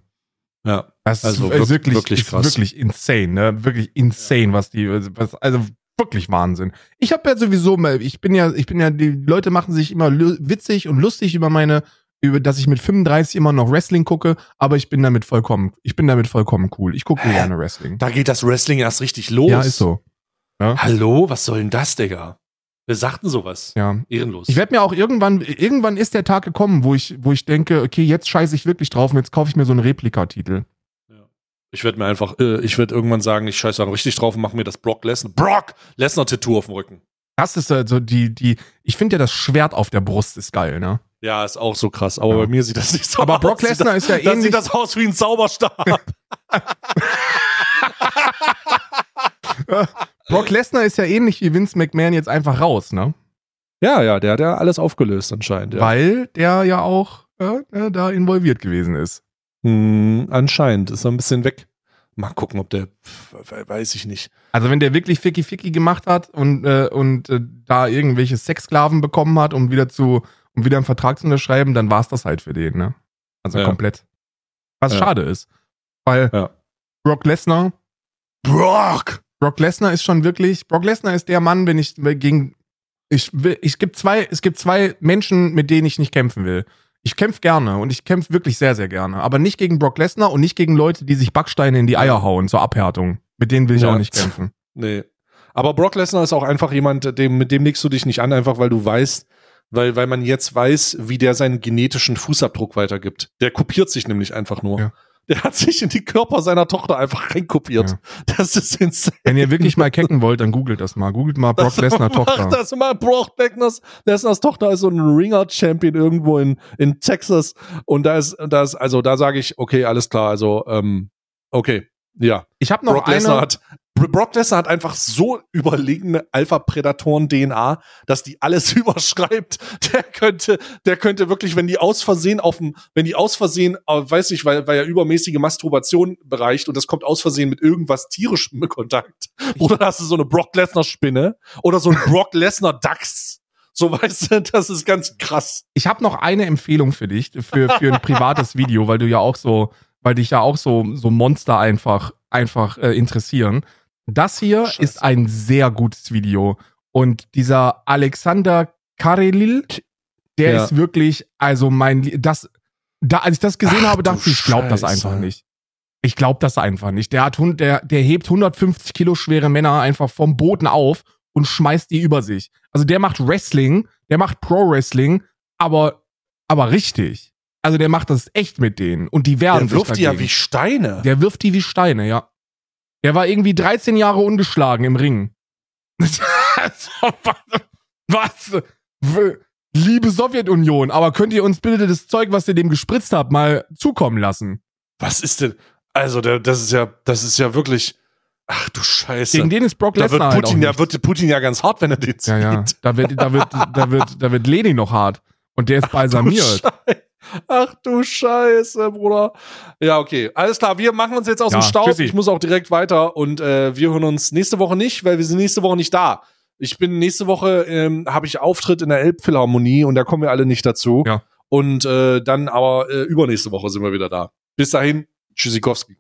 ja. Das Also ist wirk- wirklich, wirklich ist krass. wirklich insane, ne? Wirklich insane, was die, was, also wirklich Wahnsinn. Ich habe ja sowieso, mal- ich bin ja, ich bin ja, die Leute machen sich immer witzig und lustig über meine, über, dass ich mit 35 immer noch Wrestling gucke, aber ich bin damit vollkommen, ich bin damit vollkommen cool. Ich gucke gerne Wrestling. Da geht das Wrestling erst richtig los. Ja, ist so. Hallo, was soll denn das, Digga? Wir sagten sowas. Ja. Ehrenlos. Ich werde mir auch irgendwann, irgendwann ist der Tag gekommen, wo ich, wo ich denke, okay, jetzt scheiße ich wirklich drauf und jetzt kaufe ich mir so einen Replikatitel. Ich werde mir einfach, äh, ich werde irgendwann sagen, ich scheiße da richtig drauf und mache mir das Brock Lesnar, Brock Lesnar Tattoo auf dem Rücken. Das ist also die, die, ich finde ja das Schwert auf der Brust ist geil, ne? Ja, ist auch so krass. Aber Ja. bei mir sieht das nicht so Aber aus. Brock Sieht Lesnar ist ja Dann ähnlich. sieht das aus wie ein Zauberstab. [LAUGHS] Brock Lesnar ist ja ähnlich wie Vince McMahon jetzt einfach raus, ne? ja, ja, der hat ja alles aufgelöst anscheinend. Ja. Weil der ja auch äh, äh, da involviert gewesen ist. Hm, anscheinend ist er ein bisschen weg. Mal gucken, ob der, weiß ich nicht. Also wenn der wirklich Ficky Ficky gemacht hat und, äh, und äh, da irgendwelche Sexsklaven bekommen hat, um wieder zu, um wieder einen Vertrag zu unterschreiben, dann war es das halt für den, ne? Also Ja. komplett. Was Ja. schade ist. Weil Ja. Brock Lesnar, Brock! Brock Lesnar ist schon wirklich, Brock Lesnar ist der Mann, wenn ich gegen, ich will, ich gibt zwei, es gibt zwei Menschen, mit denen ich nicht kämpfen will. Ich kämpfe gerne und ich kämpfe wirklich sehr, sehr gerne. Aber nicht gegen Brock Lesnar und nicht gegen Leute, die sich Backsteine in die Eier hauen zur Abhärtung. Mit denen will ich Ja. auch nicht kämpfen. Nee. Aber Brock Lesnar ist auch einfach jemand, dem, mit dem legst du dich nicht an, einfach weil du weißt, weil, weil man jetzt weiß, wie der seinen genetischen Fußabdruck weitergibt. Der kopiert sich nämlich einfach nur. Ja. Der hat sich in die Körper seiner Tochter einfach reinkopiert. Ja. Das ist insane. Wenn ihr wirklich mal kecken wollt, dann googelt das mal. Googelt mal Brock Lesnar Tochter. das mal. Brock Lesnar's, Lesnars Tochter ist so ein Ringer-Champion irgendwo in, in Texas. Und da ist, da ist, also da sage ich, okay, alles klar, also, ähm, okay, ja. Ich habe noch Brock Lesnar hat Brock Lesnar hat einfach so überlegene Alpha-Prädatoren-DNA, dass die alles [LAUGHS] überschreibt. Der könnte, der könnte wirklich, wenn die aus Versehen auf dem, wenn die aus Versehen, äh, weiß ich, weil, weil er übermäßige Masturbation bereicht und das kommt aus Versehen mit irgendwas tierischem in Kontakt. Oder da hast du so eine Brock Lesnar-Spinne oder so ein Brock Lesnar-Dachs. So weißt du, das ist ganz krass. Ich habe noch eine Empfehlung für dich, für, für ein privates Video, weil du ja auch so, weil dich ja auch so, so Monster einfach, einfach äh, interessieren. Das hier Scheiße. ist ein sehr gutes Video. Und dieser Alexander Karelil, der Ja. ist wirklich, also mein, das, da, als ich das gesehen Ach habe, dachte ich, ich glaube das einfach nicht. Ich glaube das einfach nicht. Der hat, hund- der, der hebt 150 Kilo schwere Männer einfach vom Boden auf und schmeißt die über sich. Also der macht Wrestling, der macht Pro Wrestling, aber, aber richtig. Also der macht das echt mit denen und die werden Der wirft die ja wie Steine. Der wirft die wie Steine, ja. Der war irgendwie 13 Jahre ungeschlagen im Ring. [LAUGHS] Was? Liebe Sowjetunion, aber könnt ihr uns bitte das Zeug, was ihr dem gespritzt habt, mal zukommen lassen? Was ist denn? Also, das ist ja, das ist ja wirklich. Ach du Scheiße. Gegen den ist Brock da wird Lesnar halt auch Putin, ja, nicht. wird Putin ja ganz hart, wenn er den zieht. Ja, ja. Da wird, da wird, da wird, da wird Leni noch hart. Und der ist Du balsamiert. Schei- Ach du Scheiße, Bruder. Ja, okay. Alles klar, wir machen uns jetzt aus Ja, dem Staub. Ich muss auch direkt weiter und äh, wir hören uns nächste Woche nicht, weil wir sind nächste Woche nicht da. Ich bin nächste Woche, ähm, habe ich Auftritt in der Elbphilharmonie und da kommen wir alle nicht dazu. Ja. Und äh, dann aber äh, übernächste Woche sind wir wieder da. Bis dahin, Tschüssikowski.